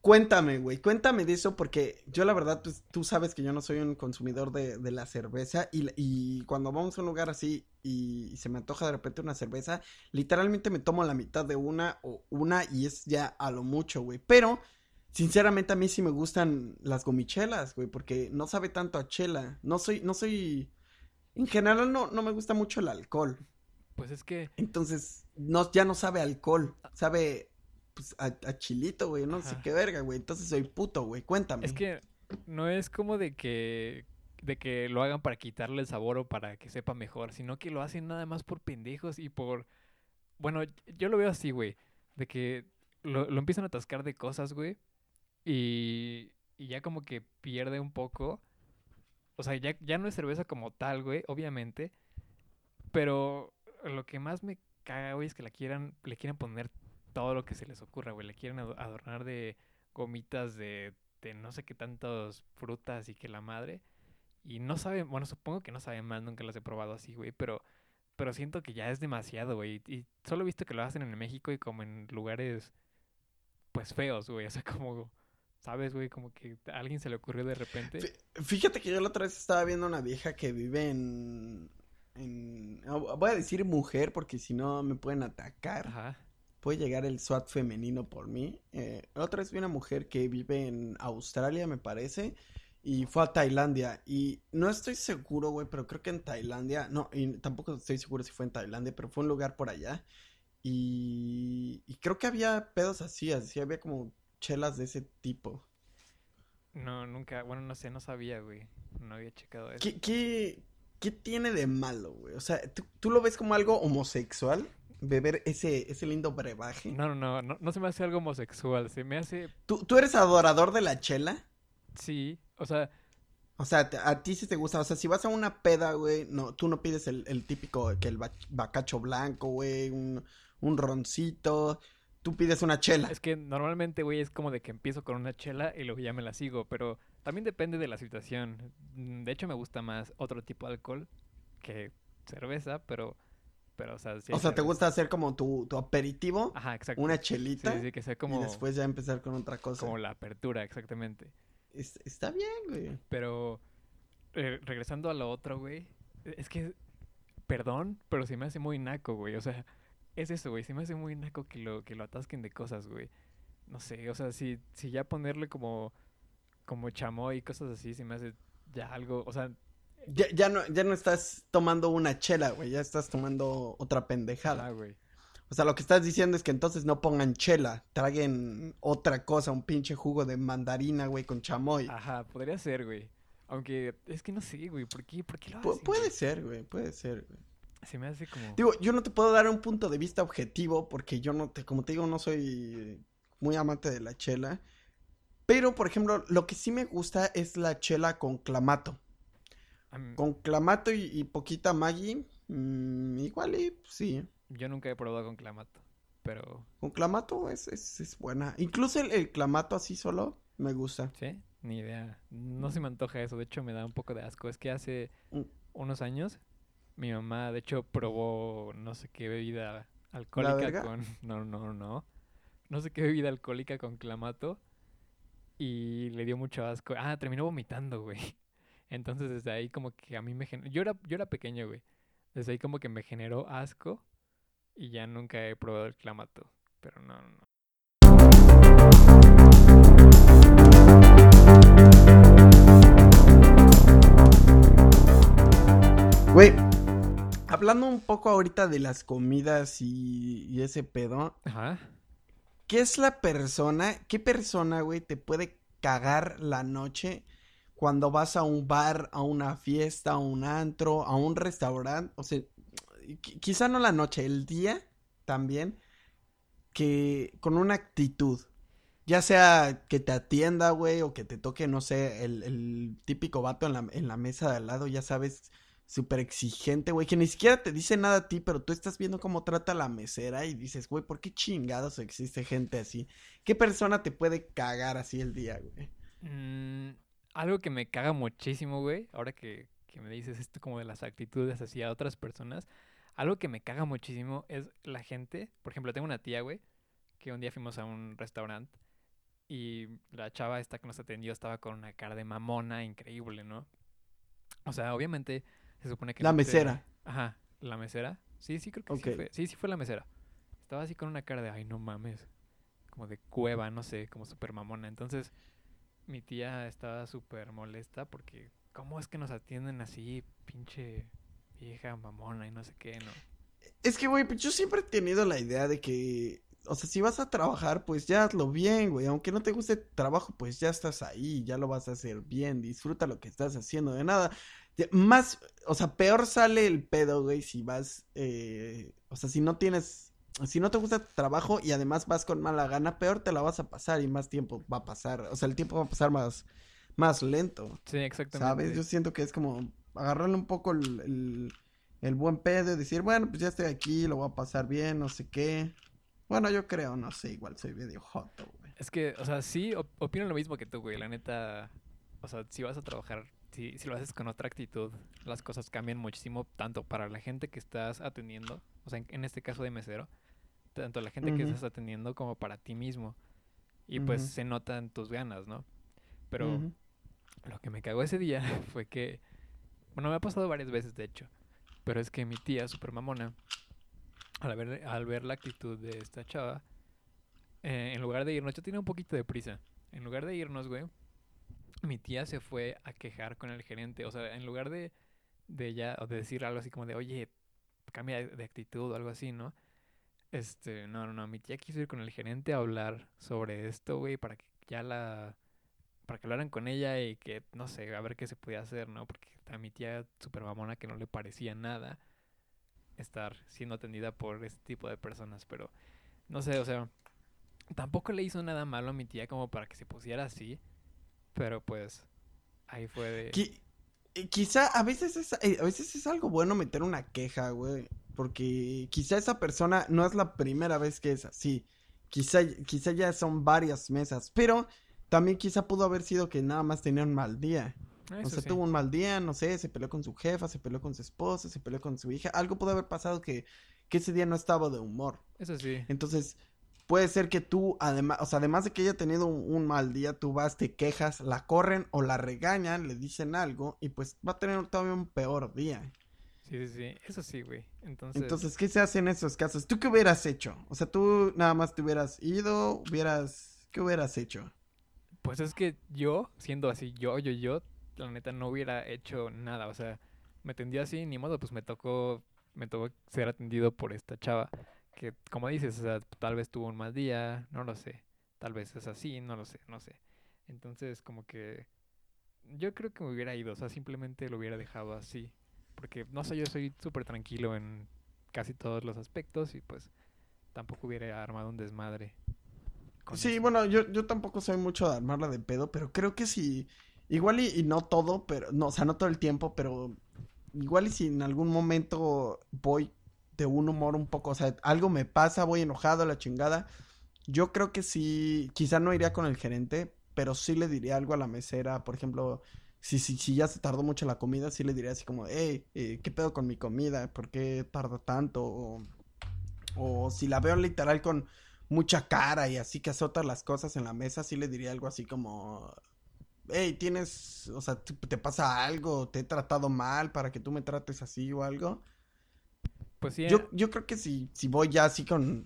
Cuéntame, güey, cuéntame de eso porque yo la verdad, pues tú sabes que yo no soy un consumidor de, de la cerveza y, y cuando vamos a un lugar así y, se me antoja de repente una cerveza, literalmente me tomo la mitad de una o una y es ya a lo mucho, güey. Pero, sinceramente a mí sí me gustan las gomichelas, güey, porque no sabe tanto a chela. No soy, no soy, en general no, no me gusta mucho el alcohol. pues es que Entonces, no, ya no sabe a alcohol, sabe pues, a, a chilito, güey, no sé qué verga, güey. Entonces soy puto, güey, cuéntame. Es que no es como de que de que lo hagan para quitarle el sabor o para que sepa mejor, sino que lo hacen nada más por pendejos y por bueno, yo lo veo así, güey, de que lo, lo empiezan a atascar de cosas, güey, y, y ya como que pierde un poco. O sea, ya, ya no es cerveza como tal, güey, obviamente. Pero lo que más me caga, güey, es que la quieran, le quieran poner todo lo que se les ocurra, güey. Le quieren ado- adornar de gomitas de, de no sé qué tantas frutas y que la madre. Y no saben, bueno, supongo que no saben mal, nunca las he probado así, güey, pero, pero siento que ya es demasiado, güey. Y solo he visto que lo hacen en México y como en lugares, pues feos, güey. O sea, como, ¿sabes, güey? Como que a alguien se le ocurrió de repente. Fí- Fíjate que yo la otra vez estaba viendo una vieja que vive en... en... no, Voy a decir mujer porque si no me pueden atacar. Ajá. Puede llegar el SWAT femenino por mí. Eh, otra vez vi una mujer que vive en Australia, me parece. Y fue a Tailandia. Y no estoy seguro, güey, pero creo que en Tailandia. No, y tampoco estoy seguro si fue en Tailandia, pero fue un lugar por allá. Y, y creo que había pedos así, así había como chelas de ese tipo. No, nunca, bueno, no sé, no sabía, güey. No había checado eso. ¿Qué, qué, qué tiene de malo, güey? O sea, ¿tú, tú lo ves como algo homosexual? Beber ese, ese lindo brebaje. No, no, no, no, no se me hace algo homosexual, se me hace, ¿Tú, ¿Tú eres adorador de la chela? sí, o sea, O sea, a ti sí te gusta. O sea, si vas a una peda, güey, no, tú no pides el, el típico, que el ba- bacacho blanco, güey, un, un roncito. Tú pides una chela. es que normalmente, güey, es como de que empiezo con una chela y luego ya me la sigo, pero también depende de la situación. De hecho, me gusta más otro tipo de alcohol que cerveza, pero, pero, o sea, sí O sea, ¿te gusta hacer como tu, tu aperitivo? Ajá, exacto. Una chelita. sí, que sea como, Y después ya empezar con otra cosa. como la apertura, exactamente. Es- está bien, güey. Pero eh, regresando a lo otro, güey, es que, perdón, pero se me hace muy naco, güey. O sea, es eso, güey, se me hace muy naco que lo, que lo atasquen de cosas, güey. No sé, o sea, si, si ya ponerle como, como chamoy y cosas así, se me hace ya algo, o sea, Ya, ya no, ya no estás tomando una chela, güey. Ya estás tomando otra pendejada. ah, güey. O sea, lo que estás diciendo es que entonces no pongan chela. Traguen otra cosa, un pinche jugo de mandarina, güey, con chamoy. Ajá, podría ser, güey. Aunque es que no sé, güey, ¿por qué, por qué lo Pu- hacen, puede güey? ser, güey, puede ser, güey. Se me hace como... Digo, yo no te puedo dar un punto de vista objetivo porque yo no te, como te digo, no soy muy amante de la chela. Pero, por ejemplo, lo que sí me gusta es la chela con clamato. Con clamato y, y poquita Maggi, mm, igual y pues, sí. Yo nunca he probado con clamato, pero... Con clamato es, es, es buena. Incluso el, el clamato así solo me gusta. ¿Sí? Ni idea. No se me antoja eso. De hecho, me da un poco de asco. Es que hace Mm. unos años, mi mamá, de hecho, probó no sé qué bebida alcohólica con... No, no, no. No sé qué bebida alcohólica con clamato. Y le dio mucho asco. Ah, terminó vomitando, güey. Entonces, desde ahí como que a mí me generó... Yo era, yo era pequeño, güey. Desde ahí como que me generó asco. Y ya nunca he probado el clamato. Pero no, no, no. Güey, hablando un poco ahorita de las comidas y, y ese pedo, Ajá. ¿qué es la persona, qué persona, güey, te puede cagar la noche cuando vas a un bar, a una fiesta, a un antro, a un restaurante? O sea, qui- quizá no la noche, el día también, que con una actitud. Ya sea que te atienda, güey, o que te toque, no sé, el, el típico vato en la, en la mesa de al lado, ya sabes, súper exigente, güey, que ni siquiera te dice nada a ti, pero tú estás viendo cómo trata la mesera y dices, güey, ¿por qué chingados existe gente así? ¿Qué persona te puede cagar así el día, güey? Mm, algo que me caga muchísimo, güey, ahora que, que me dices esto como de las actitudes hacia otras personas, algo que me caga muchísimo es la gente, por ejemplo, tengo una tía, güey, que un día fuimos a un restaurante y la chava esta que nos atendió estaba con una cara de mamona increíble, ¿no? O sea, obviamente se supone que La no te- mesera. Ajá, la mesera. Sí, sí, creo que sí fue. Sí, sí fue la mesera. Estaba así con una cara de, ay, no mames. Como de cueva, no sé, como súper mamona. Entonces, mi tía estaba súper molesta porque, ¿cómo es que nos atienden así, pinche vieja mamona y no sé qué, no? Es que, güey, pues yo siempre he tenido la idea de que, o sea, si vas a trabajar, pues ya hazlo bien, güey. Aunque no te guste trabajo, pues ya estás ahí, ya lo vas a hacer bien. Disfruta lo que estás haciendo. De nada. más, o sea, peor sale el pedo, güey, si vas, eh, o sea, si no tienes, si no te gusta tu trabajo y además vas con mala gana, peor te la vas a pasar y más tiempo va a pasar. O sea, el tiempo va a pasar más, más lento. Sí, exactamente. ¿Sabes? Yo siento que es como agarrarle un poco el, el, el buen pedo y decir, bueno, pues ya estoy aquí, lo voy a pasar bien, no sé qué. Bueno, yo creo, no sé, igual soy medio joto, güey. Es que, o sea, sí, op- opino lo mismo que tú, güey. La neta, o sea, si vas a trabajar, si, si lo haces con otra actitud, las cosas cambian muchísimo, tanto para la gente que estás atendiendo, o sea, en, en este caso de mesero, tanto la gente que estás atendiendo como para ti mismo. Y pues se notan tus ganas, ¿no? Pero lo que me cagó ese día fue que, bueno, me ha pasado varias veces, de hecho, pero es que mi tía, super mamona, al ver, al ver la actitud de esta chava, eh, en lugar de irnos, yo tenía un poquito de prisa. En lugar de irnos, güey, mi tía se fue a quejar con el gerente. O sea, en lugar de, de ya, o de decir algo así como de, oye, cambia de actitud o algo así, ¿no? Este, no, no, no, mi tía quiso ir con el gerente a hablar sobre esto, güey, para que ya la, para que hablaran con ella y que, no sé, a ver qué se podía hacer, ¿no? Porque a mi tía super mamona que no le parecía nada estar siendo atendida por este tipo de personas, pero no sé, o sea, tampoco le hizo nada malo a mi tía como para que se pusiera así, pero pues ahí fue de... Eh, quizá a veces es, eh, a veces es algo bueno meter una queja, güey. Porque quizá esa persona no es la primera vez que es así. Quizá, quizá ya son varias mesas. Pero también quizá pudo haber sido que nada más tenía un mal día. O Eso sea, sí. tuvo un mal día, no sé, se peleó con su jefa, se peleó con su esposa, se peleó con su hija. Algo pudo haber pasado que, que ese día no estaba de humor. Eso sí. Entonces, puede ser que tú, además, o sea, además de que haya tenido un, un mal día, tú vas, te quejas, la corren o la regañan, le dicen algo y pues va a tener todavía un peor día. Sí, sí, sí. Eso sí, güey. Entonces, Entonces, ¿qué se hace en esos casos? ¿Tú qué hubieras hecho? O sea, tú nada más te hubieras ido, hubieras, ¿qué hubieras hecho? pues es que yo, siendo así, yo, yo, yo, la neta no hubiera hecho nada. O sea, me atendí así, ni modo, pues me tocó, me tocó ser atendido por esta chava. Que, como dices, o sea, tal vez tuvo un mal día, no lo sé. Tal vez es así, no lo sé, no sé. Entonces, como que yo creo que me hubiera ido, o sea, simplemente lo hubiera dejado así. Porque, no sé, yo soy súper tranquilo en casi todos los aspectos y pues tampoco hubiera armado un desmadre. Sí, eso. bueno, yo, yo tampoco soy mucho de armarla de pedo, pero creo que sí, igual y, y no todo, pero, no, o sea, no todo el tiempo, pero igual y si en algún momento voy de un humor un poco, o sea, algo me pasa, voy enojado a la chingada, yo creo que sí, quizá no iría con el gerente, pero sí le diría algo a la mesera, por ejemplo, si, si, si ya se tardó mucho la comida, sí le diría así como, hey, eh, ¿qué pedo con mi comida? ¿Por qué tarda tanto? O, o si la veo literal con mucha cara y así que azota las cosas en la mesa, sí le diría algo así como, hey, tienes, o sea, te, pasa algo, te he tratado mal para que tú me trates así o algo. Pues sí, Yo, yo creo que si, si voy ya así con,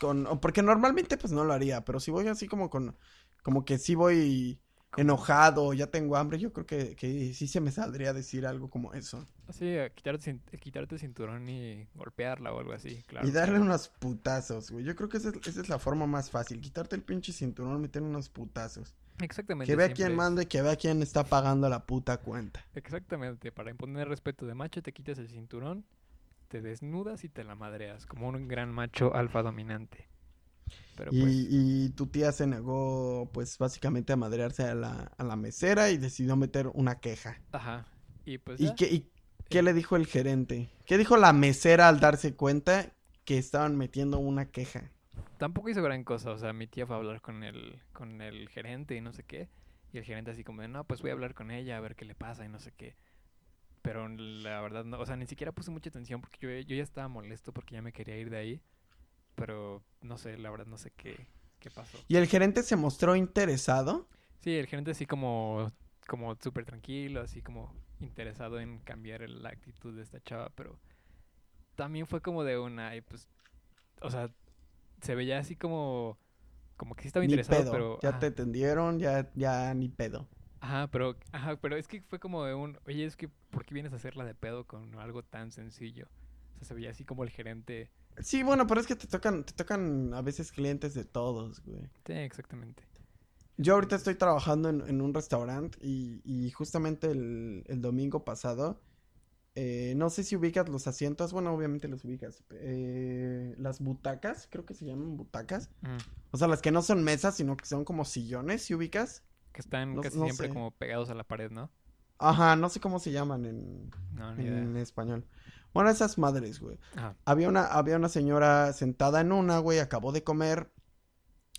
con, porque normalmente pues no lo haría, pero si voy así como con, como que sí voy enojado, ya tengo hambre, yo creo que, que sí se me saldría decir algo como eso. Sí, quitarte, quitarte el cinturón y golpearla o algo así, claro. y darle claro. unos putazos, güey. Yo creo que esa es, esa es la forma más fácil, quitarte el pinche cinturón, meter unos putazos. Exactamente. Que vea quién es- manda y que vea quién está pagando la puta cuenta. Exactamente, para imponer respeto de macho te quitas el cinturón, te desnudas y te la madreas, como un gran macho alfa dominante. Pero Y, pues, y tu tía se negó, pues, básicamente a madrearse a la, a la mesera y decidió meter una queja. ajá. Y pues ¿Y ya, qué, y qué le dijo el gerente? ¿Qué dijo la mesera al darse cuenta que estaban metiendo una queja? tampoco hizo gran cosa, o sea, mi tía fue a hablar con el, con el gerente y no sé qué, y el gerente así como de, no, pues voy a hablar con ella a ver qué le pasa y no sé qué. Pero la verdad, no, o sea, ni siquiera puse mucha atención porque yo, yo ya estaba molesto porque ya me quería ir de ahí. Pero no sé, la verdad no sé qué, qué pasó. ¿Y el gerente se mostró interesado? Sí, el gerente así como, como súper tranquilo, así como interesado en cambiar la actitud de esta chava, pero también fue como de una, y pues, o sea, se veía así como, como que sí estaba Ni interesado, pedo. pero, Ya ajá, te atendieron, ya, ya ni pedo. ajá, pero, ajá, pero es que fue como de un, oye, es que, ¿por qué vienes a hacerla de pedo con algo tan sencillo? O sea, se veía así como el gerente, Sí, bueno, pero es que te tocan, te tocan a veces clientes de todos, güey. sí, exactamente. Yo ahorita estoy trabajando en, en un restaurante y, y justamente el, el domingo pasado, eh, no sé si ubicas los asientos, bueno, obviamente los ubicas, eh, las butacas, creo que se llaman butacas, Mm, o sea, las que no son mesas, sino que son como sillones, ¿sí ubicas? Que están No- casi no siempre sé. como pegados a la pared, ¿no? Ajá, no sé cómo se llaman No, en español. Bueno, esas madres, güey. Ajá. Había una, había una señora sentada en una, güey, acabó de comer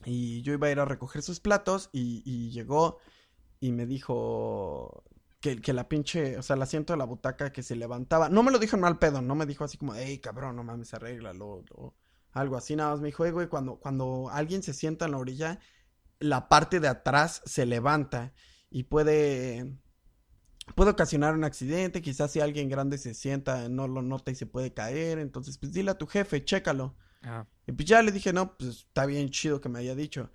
y yo iba a ir a recoger sus platos y, y llegó y me dijo que, que la pinche, o sea, el asiento de la butaca que se levantaba, no me lo dijo en mal pedo, no me dijo así como, hey, cabrón, no mames, arréglalo, o algo así, nada más me dijo, "Eh, güey, cuando, cuando alguien se sienta en la orilla, la parte de atrás se levanta y puede puede ocasionar un accidente, quizás si alguien grande se sienta, no lo nota y se puede caer, entonces pues dile a tu jefe, chécalo. Y pues ya le dije, no, pues está bien chido que me haya dicho.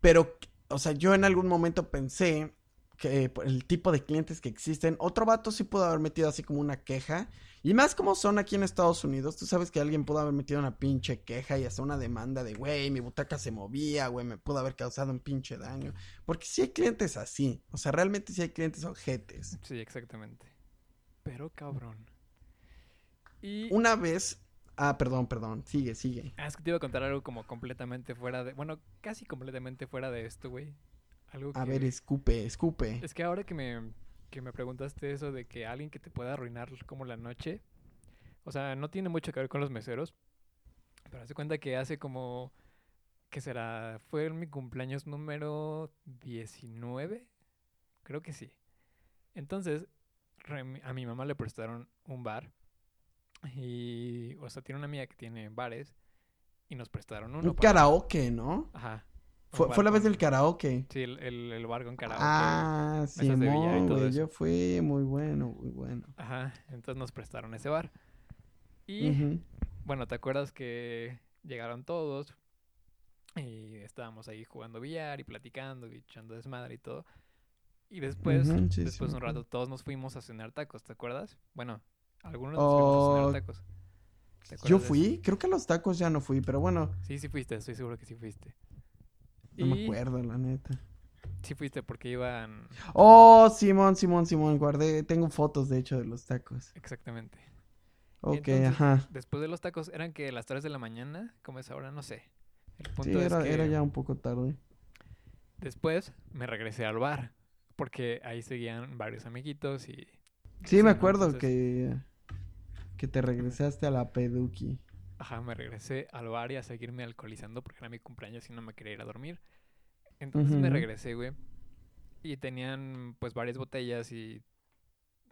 Pero, o sea, yo en algún momento pensé que por el tipo de clientes que existen, otro vato sí pudo haber metido así como una queja. Y más como son aquí en Estados Unidos, tú sabes que alguien pudo haber metido una pinche queja y hasta una demanda de, güey, mi butaca se movía, güey, me pudo haber causado un pinche daño. Porque sí hay clientes así, o sea, realmente sí hay clientes ojetes. Sí, exactamente. Pero cabrón. Y... Una vez, ah, perdón, perdón, sigue, sigue. Ah, es que te iba a contar algo como completamente fuera de... Bueno, casi completamente fuera de esto, güey. Algo que... A ver, escupe, escupe. Es que ahora que me, que me preguntaste eso de que alguien que te pueda arruinar como la noche, o sea, no tiene mucho que ver con los meseros, pero hace cuenta que hace como, ¿qué será? Fue mi cumpleaños número 19, creo que sí. Entonces, a mi mamá le prestaron un bar. Y, o sea, tiene una amiga que tiene bares. Y nos prestaron uno. Un para- karaoke, ¿no? Ajá. Fue, fue la vez del karaoke. Sí, el, el, el bar con karaoke. Ah, güey. eso. Yo fui muy bueno, muy bueno. Ajá. Entonces nos prestaron ese bar. Y, bueno, ¿te acuerdas que llegaron todos? Y estábamos ahí jugando billar y platicando y echando desmadre y todo. Y después, sí, sí, después me un rato todos nos fuimos a cenar tacos, ¿te acuerdas? Bueno, algunos nos fuimos a Oh, cenar tacos. ¿Te Yo fui, creo que a los tacos ya no fui, pero bueno, Sí, sí fuiste, estoy seguro que sí fuiste. No me acuerdo, la neta. sí fuiste porque iban... Oh, Simón, Simón, Simón, guardé, tengo fotos de hecho de los tacos. Exactamente. Ok, Entonces, ajá. Después de los tacos, eran que las 3 de la mañana, como es ahora, no sé. El Sí, punto es era, que era ya un poco tarde. después me regresé al bar, porque ahí seguían varios amiguitos y... Sí, me acuerdo Entonces, que, que te regresaste a la peduki. Ajá, me regresé al bar y a seguirme alcoholizando porque era mi cumpleaños y no me quería ir a dormir. Entonces me regresé, güey. Y tenían pues varias botellas y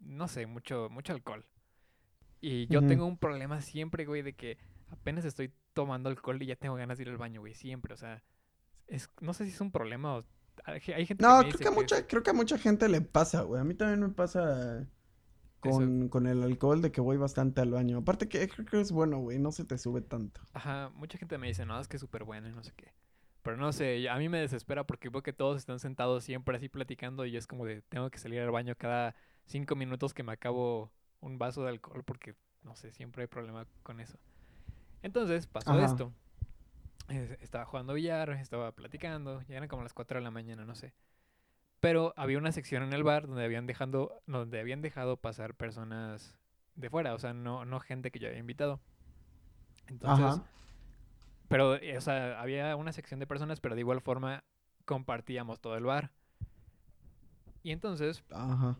no sé, mucho mucho alcohol. Y yo Ujú. tengo un problema siempre, güey, de que apenas estoy tomando alcohol y ya tengo ganas de ir al baño, güey, siempre, o sea, es no sé si es un problema o hay gente que No, me creo dice que, mucha, creo que a mucha gente le pasa, güey. A mí también me pasa con, con el alcohol de que voy bastante al baño. Aparte que creo que es bueno, güey, no se te sube tanto. Ajá, mucha gente me dice, no, es que es súper bueno y no sé qué. Pero no sé, a mí me desespera porque veo que todos están sentados siempre así platicando y es como de, tengo que salir al baño cada cinco minutos que me acabo un vaso de alcohol porque, no sé, siempre hay problema con eso. Entonces, pasó Ajá. esto. Estaba jugando billar, estaba platicando, ya eran como las 4 de la mañana, no sé. Pero había una sección en el bar donde habían dejado, donde habían dejado pasar personas de fuera, o sea, no, no gente que yo había invitado. Entonces, Ajá. pero, o sea, había una sección de personas, pero de igual forma compartíamos todo el bar. Y entonces, Ajá.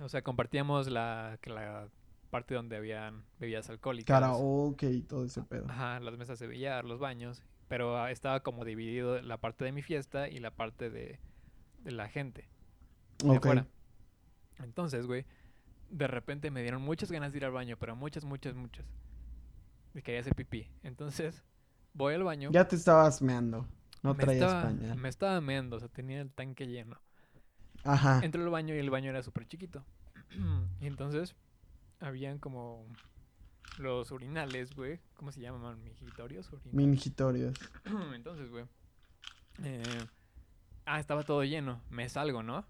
o sea, compartíamos la, la parte donde habían bebidas alcohólicas. Karaoke y todo ese pedo. Ajá, las mesas de billar, los baños. Pero ah, estaba como dividido la parte de mi fiesta y la parte de, de la gente de. Entonces, güey, de repente me dieron muchas ganas de ir al baño, pero muchas, muchas, muchas. De quería hacer pipí. Entonces, voy al baño. Ya te estabas meando. No me traías estaba, pañal. Me estaba meando, o sea, tenía el tanque lleno. Ajá. Entro al baño y el baño era súper chiquito. y entonces, habían como los urinales, güey. ¿Cómo se llaman? Migitorios. Urinales. Mingitorios. Entonces, güey. eh, ah, estaba todo lleno. Me salgo, ¿no?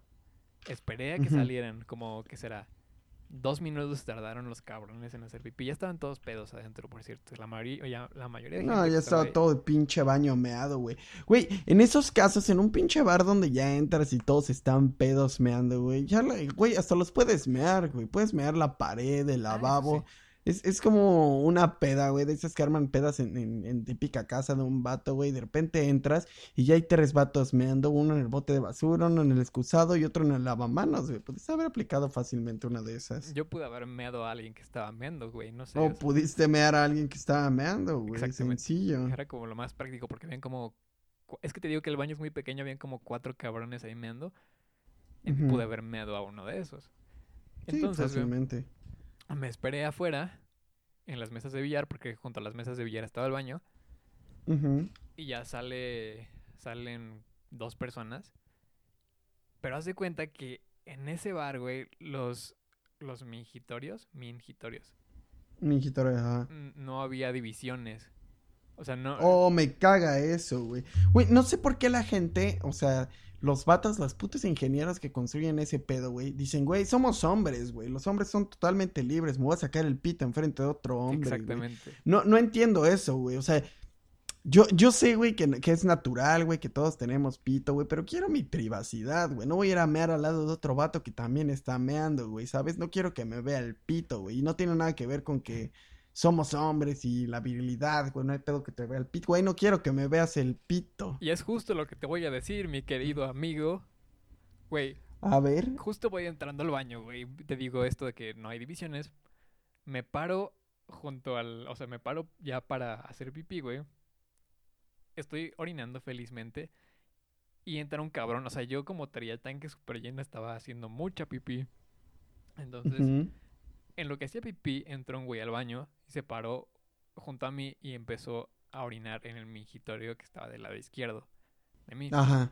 Esperé a que salieran. Como, ¿qué será? Dos minutos tardaron los cabrones en hacer pipí. Ya estaban todos pedos adentro, por cierto. La, mayoría ya, la mayoría de No, gente que ya estaba todo el pinche baño meado, güey. Güey, en esos casos, en un pinche bar donde ya entras y todos están pedos meando, güey. Ya, la- güey, hasta los puedes mear, güey. Puedes mear la pared, el Ah, lavabo. sí. Es, es como una peda, güey, de esas que arman pedas en, en, en típica casa de un vato, güey. De repente entras y ya hay tres vatos meando, uno en el bote de basura, uno en el excusado y otro en el lavamanos, güey. Puedes haber aplicado fácilmente una de esas. Yo pude haber meado a alguien que estaba meando, güey. No sé. O pudiste mear a alguien que estaba meando, güey. Exactamente. Sencillo. Era como lo más práctico porque habían como... Es que te digo que el baño es muy pequeño, habían como cuatro cabrones ahí meando. Y Ujú. pude haber meado a uno de esos. Sí, Entonces, güey, fácilmente. Me esperé afuera en las mesas de billar porque junto a las mesas de billar estaba el baño. Y ya sale, salen dos personas. Pero haz de cuenta que en ese bar, güey, los, los mingitorios, mingitorios, Mingitorio, ajá. no había divisiones. O sea, no... Oh, me caga eso, güey. Güey, no sé por qué la gente, o sea, los vatos, las putas ingenieros que construyen ese pedo, güey, dicen, güey, somos hombres, güey. Los hombres son totalmente libres. Me voy a sacar el pito enfrente de otro hombre. güey". exactamente. No, no entiendo eso, güey. O sea, yo, yo sé, güey, que, que es natural, güey, que todos tenemos pito, güey, pero quiero mi privacidad, güey. No voy a ir a mear al lado de otro vato que también está meando, güey, ¿sabes? No quiero que me vea el pito, güey. Y no tiene nada que ver con que somos hombres y la virilidad, güey. No hay pedo que te vea el pito, güey. No quiero que me veas el pito. Y es justo lo que te voy a decir, mi querido amigo. Güey, A ver. justo voy entrando al baño, güey. Te digo esto de que no hay divisiones. Me paro junto al... O sea, me paro ya para hacer pipí, güey. Estoy orinando felizmente. Y entra un cabrón. O sea, yo como traía tanque súper lleno estaba haciendo mucha pipí. Entonces. En lo que hacía pipí, entró un güey al baño y se paró junto a mí y empezó a orinar en el mingitorio que estaba del lado izquierdo de mí. Ajá.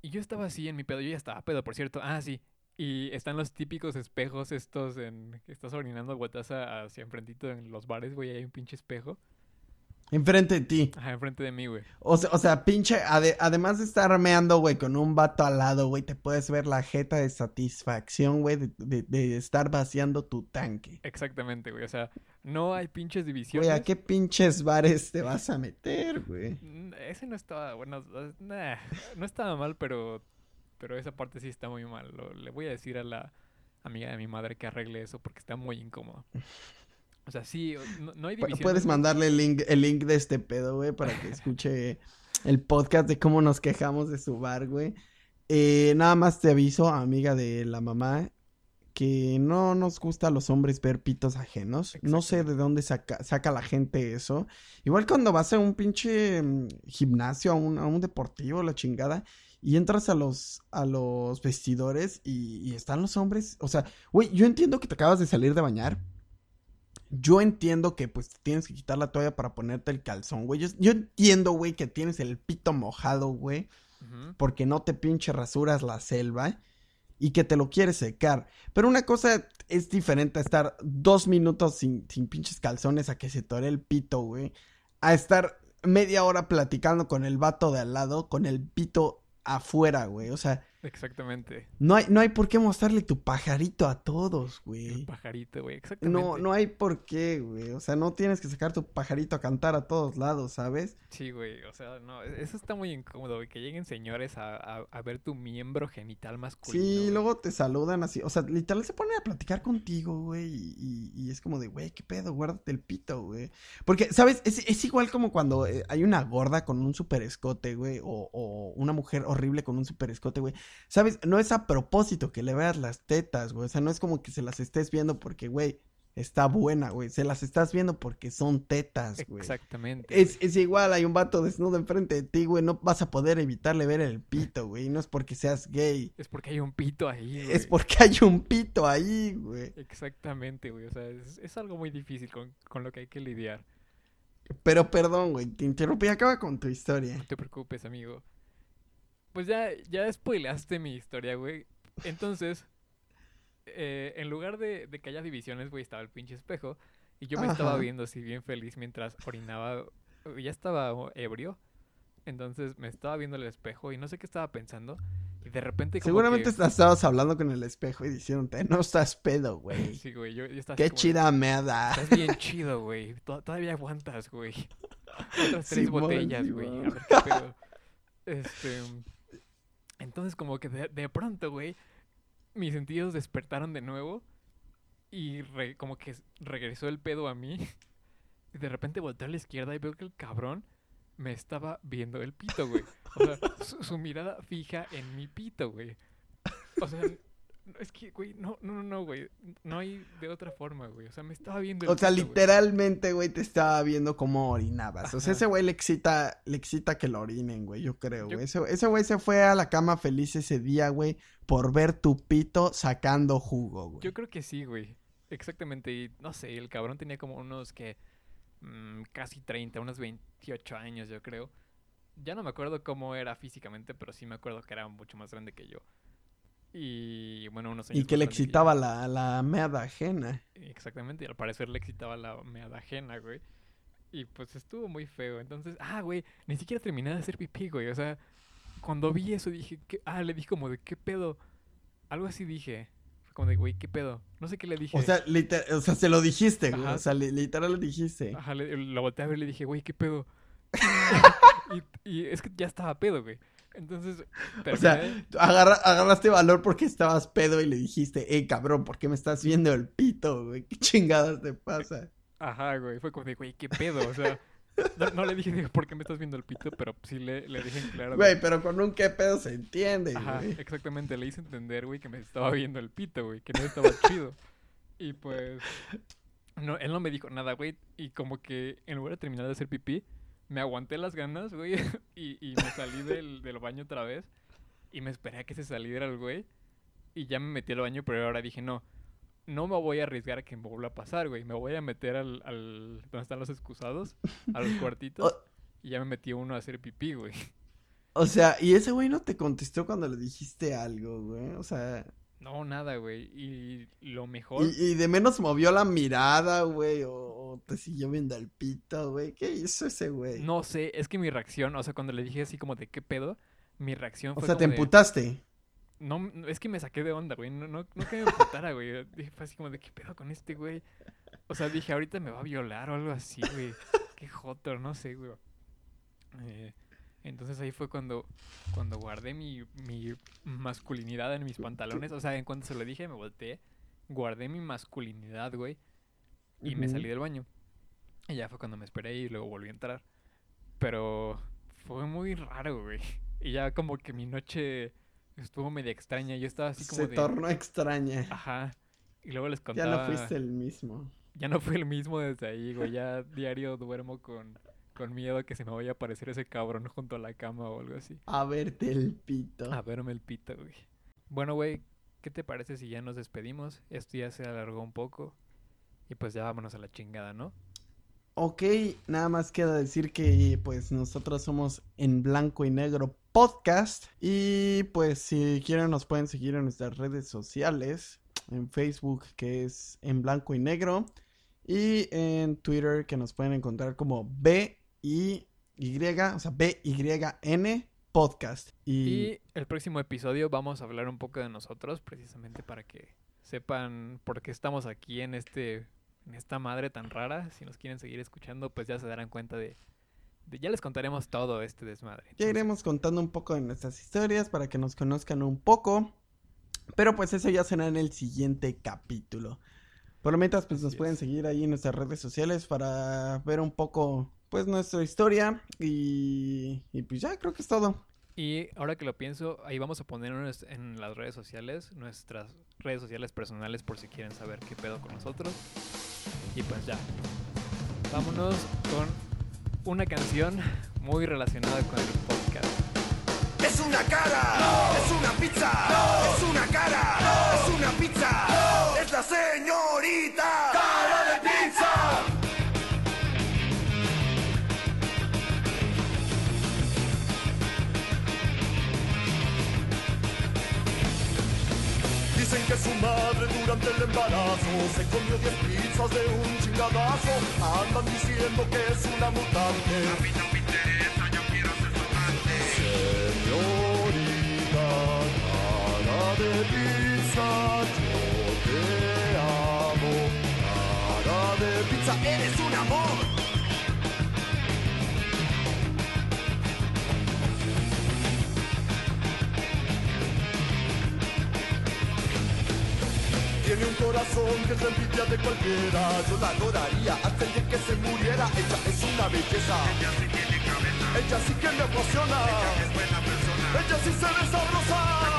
Y yo estaba así en mi pedo, yo ya estaba pedo, por cierto. Ah, sí. Y están los típicos espejos estos en que estás orinando guataza hacia enfrentito en los bares, güey, hay un pinche espejo. Enfrente de ti. Ajá, enfrente de mí, güey. O sea, o sea pinche, ade- además de estar meando, güey, con un vato al lado, güey, te puedes ver la jeta de satisfacción, güey, de, de- de estar vaciando tu tanque. Exactamente, güey. O sea, no hay pinches Güey, divisiones. ¿a qué pinches bares te vas a meter, güey? Mm, Ese no estaba, bueno, nah, no estaba mal, pero, pero esa parte sí está muy mal. Lo- le voy a decir a la amiga de mi madre que arregle eso porque está muy incómodo. O sea, sí, no, no hay divisiones. Puedes mandarle el link, el link de este pedo, güey, para que escuche el podcast de cómo nos quejamos de su bar, güey. Eh, nada más te aviso, amiga de la mamá, que no nos gusta a los hombres ver pitos ajenos. No sé de dónde saca, saca la gente eso. Igual cuando vas a un pinche mm, gimnasio, a un, a un deportivo, la chingada, y entras a los, a los vestidores y, y están los hombres. O sea, güey, yo entiendo que te acabas de salir de bañar. Yo entiendo que pues tienes que quitar la toalla para ponerte el calzón, güey. Yo, yo entiendo, güey, que tienes el pito mojado, güey porque no te pinche rasuras la selva y que te lo quieres secar. Pero una cosa es diferente a estar dos minutos sin, sin pinches calzones a que se tore el pito, güey. A estar media hora platicando con el vato de al lado con el pito afuera, güey. O sea, Exactamente. no hay, no hay por qué mostrarle tu pajarito a todos, El güey. pajarito, güey. Exactamente. No, no hay por qué, güey. O sea, no tienes que sacar tu pajarito a cantar a todos lados, ¿sabes? Sí, güey. O sea, no, e- eso está muy incómodo, güey. Que lleguen señores a, a, a ver tu miembro genital masculino. Sí, güey. luego te saludan así, o sea, literal se ponen a platicar contigo, güey, y, y- y es como de, güey, qué pedo, guárdate el pito, güey. Porque, ¿sabes? Es, es igual como cuando eh, hay una gorda con un super escote, güey, o, o una mujer horrible con un super escote, güey. ¿Sabes? No es a propósito que le veas las tetas, güey, o sea, no es como que se las estés viendo porque, güey, está buena, güey, se las estás viendo porque son tetas, güey. Exactamente. Es, es igual, hay un vato desnudo enfrente de ti, güey, no vas a poder evitarle ver el pito, güey, y no es porque seas gay. Es porque hay un pito ahí, güey. Es porque hay un pito ahí, güey. Exactamente, güey. O sea, es, es algo muy difícil con, con lo que hay que lidiar. Pero perdón, güey, te interrumpí. Acaba con tu historia. No te preocupes, amigo. Pues ya, ya spoileaste mi historia, güey. Entonces, eh, en lugar de, de que haya divisiones, güey, estaba el pinche espejo. Y yo me estaba viendo así bien feliz mientras orinaba. Ya estaba ebrio. Entonces me estaba viendo el espejo y no sé qué estaba pensando. Y de repente como Seguramente que... estabas hablando con el espejo y diciéndote, no estás pedo, güey. Sí, güey, yo, yo Qué como chida me da. Estás bien chido, güey. To- Todavía aguantas, güey. Otras tres botellas, güey. A ver qué pedo. Este. Entonces, como que de, de pronto, güey, mis sentidos despertaron de nuevo. Y re- como que regresó el pedo a mí. Y de repente volteo a la izquierda y veo que el cabrón me estaba viendo el pito, güey. O sea, su, su mirada fija en mi pito, güey. O sea, es que, güey, no, no, no, güey. No hay de otra forma, güey. O sea, me estaba viendo el O sea, literalmente, güey, te estaba viendo cómo orinabas. O sea, ese güey le excita, le excita que lo orinen, güey, yo creo, Yo- güey. Ese ese güey se fue a la cama feliz ese día, güey, por ver tu pito sacando jugo, güey. Yo creo que sí, güey. Exactamente. Y no sé, el cabrón tenía como unos que. mm, casi 30, unos 28 años, yo creo. Ya no me acuerdo cómo era físicamente, pero sí me acuerdo que era mucho más grande que yo. Y bueno, unos años Y que le excitaba la, la meada ajena. Exactamente, y al parecer le excitaba la meada ajena, güey. Y pues estuvo muy feo. Entonces, ah, güey, ni siquiera terminé de hacer pipí, güey. O sea, cuando vi eso dije, ¿qué? ah, le dije como de, ¿qué pedo? Algo así dije. Fue como de, güey, ¿qué pedo? No sé qué le dije. O sea, liter- o sea, se lo dijiste, güey. O sea, li- literal lo dijiste. Ajá, le- lo volteé a ver y le dije, güey, ¿qué pedo? y, y es que ya estaba pedo, güey. Entonces, O sea, terminé- agarra- agarraste valor porque estabas pedo y le dijiste, eh, cabrón, ¿por qué me estás viendo el pito, güey? ¿Qué chingadas te pasa? Ajá, güey, fue como de, güey, ¿qué pedo? O sea, no, no le dije por qué me estás viendo el pito, pero sí le, le dije en claro. Güey, pero con un qué pedo se entiende, Ajá, güey. exactamente, le hice entender, güey, que me estaba viendo el pito, güey, que no estaba chido. Y pues, no, él no me dijo nada, güey, y como que en lugar de terminar de hacer pipí, me aguanté las ganas, güey, y, y me salí del, del baño otra vez, y me esperé a que se saliera el güey, y ya me metí al baño, pero ahora dije, no, no me voy a arriesgar a que me vuelva a pasar, güey. Me voy a meter al, al donde están los excusados, a los cuartitos, y ya me metí uno a hacer pipí, güey. o sea, y ese güey no te contestó cuando le dijiste algo, güey. O sea, No, nada, güey. Y lo mejor... y, y de menos movió la mirada, güey, o, o te siguió viendo el pito, güey. ¿Qué hizo ese güey? No sé, es que mi reacción, o sea, cuando le dije así como de qué pedo, mi reacción o fue sea, te como emputaste. No, no, es que me saqué de onda, güey. No, no, no que me emputara, güey. Dije, fue así como de qué pedo con este güey. O sea, dije, ahorita me va a violar o algo así, güey. Qué joto, no sé, güey. Eh, entonces ahí fue cuando, cuando guardé mi, mi masculinidad en mis pantalones. O sea, en cuanto se lo dije, me volteé. Guardé mi masculinidad, güey. Y me salí del baño. Y ya fue cuando me esperé y luego volví a entrar. Pero fue muy raro, güey. Y ya como que mi noche estuvo media extraña. Yo estaba así como Se de... tornó extraña. Ajá. Y luego les Ya contaba... no fuiste el mismo. Ya no fue el mismo desde ahí, güey. Ya diario duermo con, con miedo a que se me vaya a aparecer ese cabrón junto a la cama o algo así. A verte el pito. A verme el pito, güey. Bueno, güey, ¿qué te parece si ya nos despedimos? Esto ya se alargó un poco. Y pues ya vámonos a la chingada, ¿no? Ok, nada más queda decir que pues nosotros somos en blanco y negro podcast y pues si quieren nos pueden seguir en nuestras redes sociales, en Facebook que es en blanco y negro y en Twitter que nos pueden encontrar como B y Y, o sea, B Y N podcast y, Y el próximo episodio vamos a hablar un poco de nosotros, precisamente para que sepan por qué estamos aquí en este en esta madre tan rara. Si nos quieren seguir escuchando, pues ya se darán cuenta de, de- ya les contaremos todo este desmadre. Ya iremos contando un poco de nuestras historias para que nos conozcan un poco. Pero pues eso ya será en el siguiente capítulo. Por lo mientras pues nos pueden seguir ahí en nuestras redes sociales para ver un poco pues nuestra historia. Y, y pues ya creo que es todo. Y ahora que lo pienso, ahí vamos a poner en las redes sociales, nuestras redes sociales personales por si quieren saber qué pedo con nosotros. Y pues ya. Vámonos con una canción muy relacionada con el podcast. Es una cara, es una pizza, es una cara, es una pizza, es la señorita cara que su madre durante el embarazo se comió 10 pizzas de un chingadazo. Andan diciendo que es una mutante. A mí no me interesa, yo quiero ser su amante. Señorita, cara de pizza, yo te amo. Cara de pizza, eres un amor. Tiene un corazón que es la envidia de cualquiera. Yo la adoraría hasta el día que se muriera. Ella es una belleza. Ella sí tiene cabeza. Ella sí que me apasiona. Ella es buena persona. Ella sí se ve sabrosa.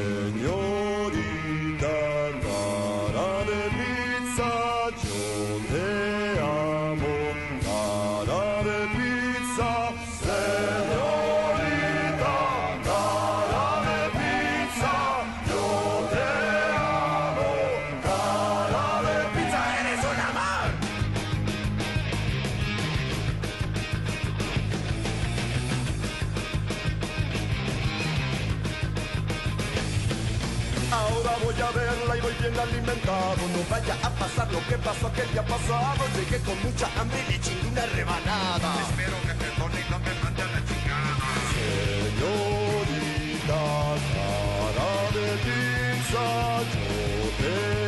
Señorita, vaya a pasar lo que pasó aquel día pasado. Llegué con mucha hambre y chingué una rebanada. Espero que perdone y no me mande a la chingada. Señorita, cara de pizza, yo te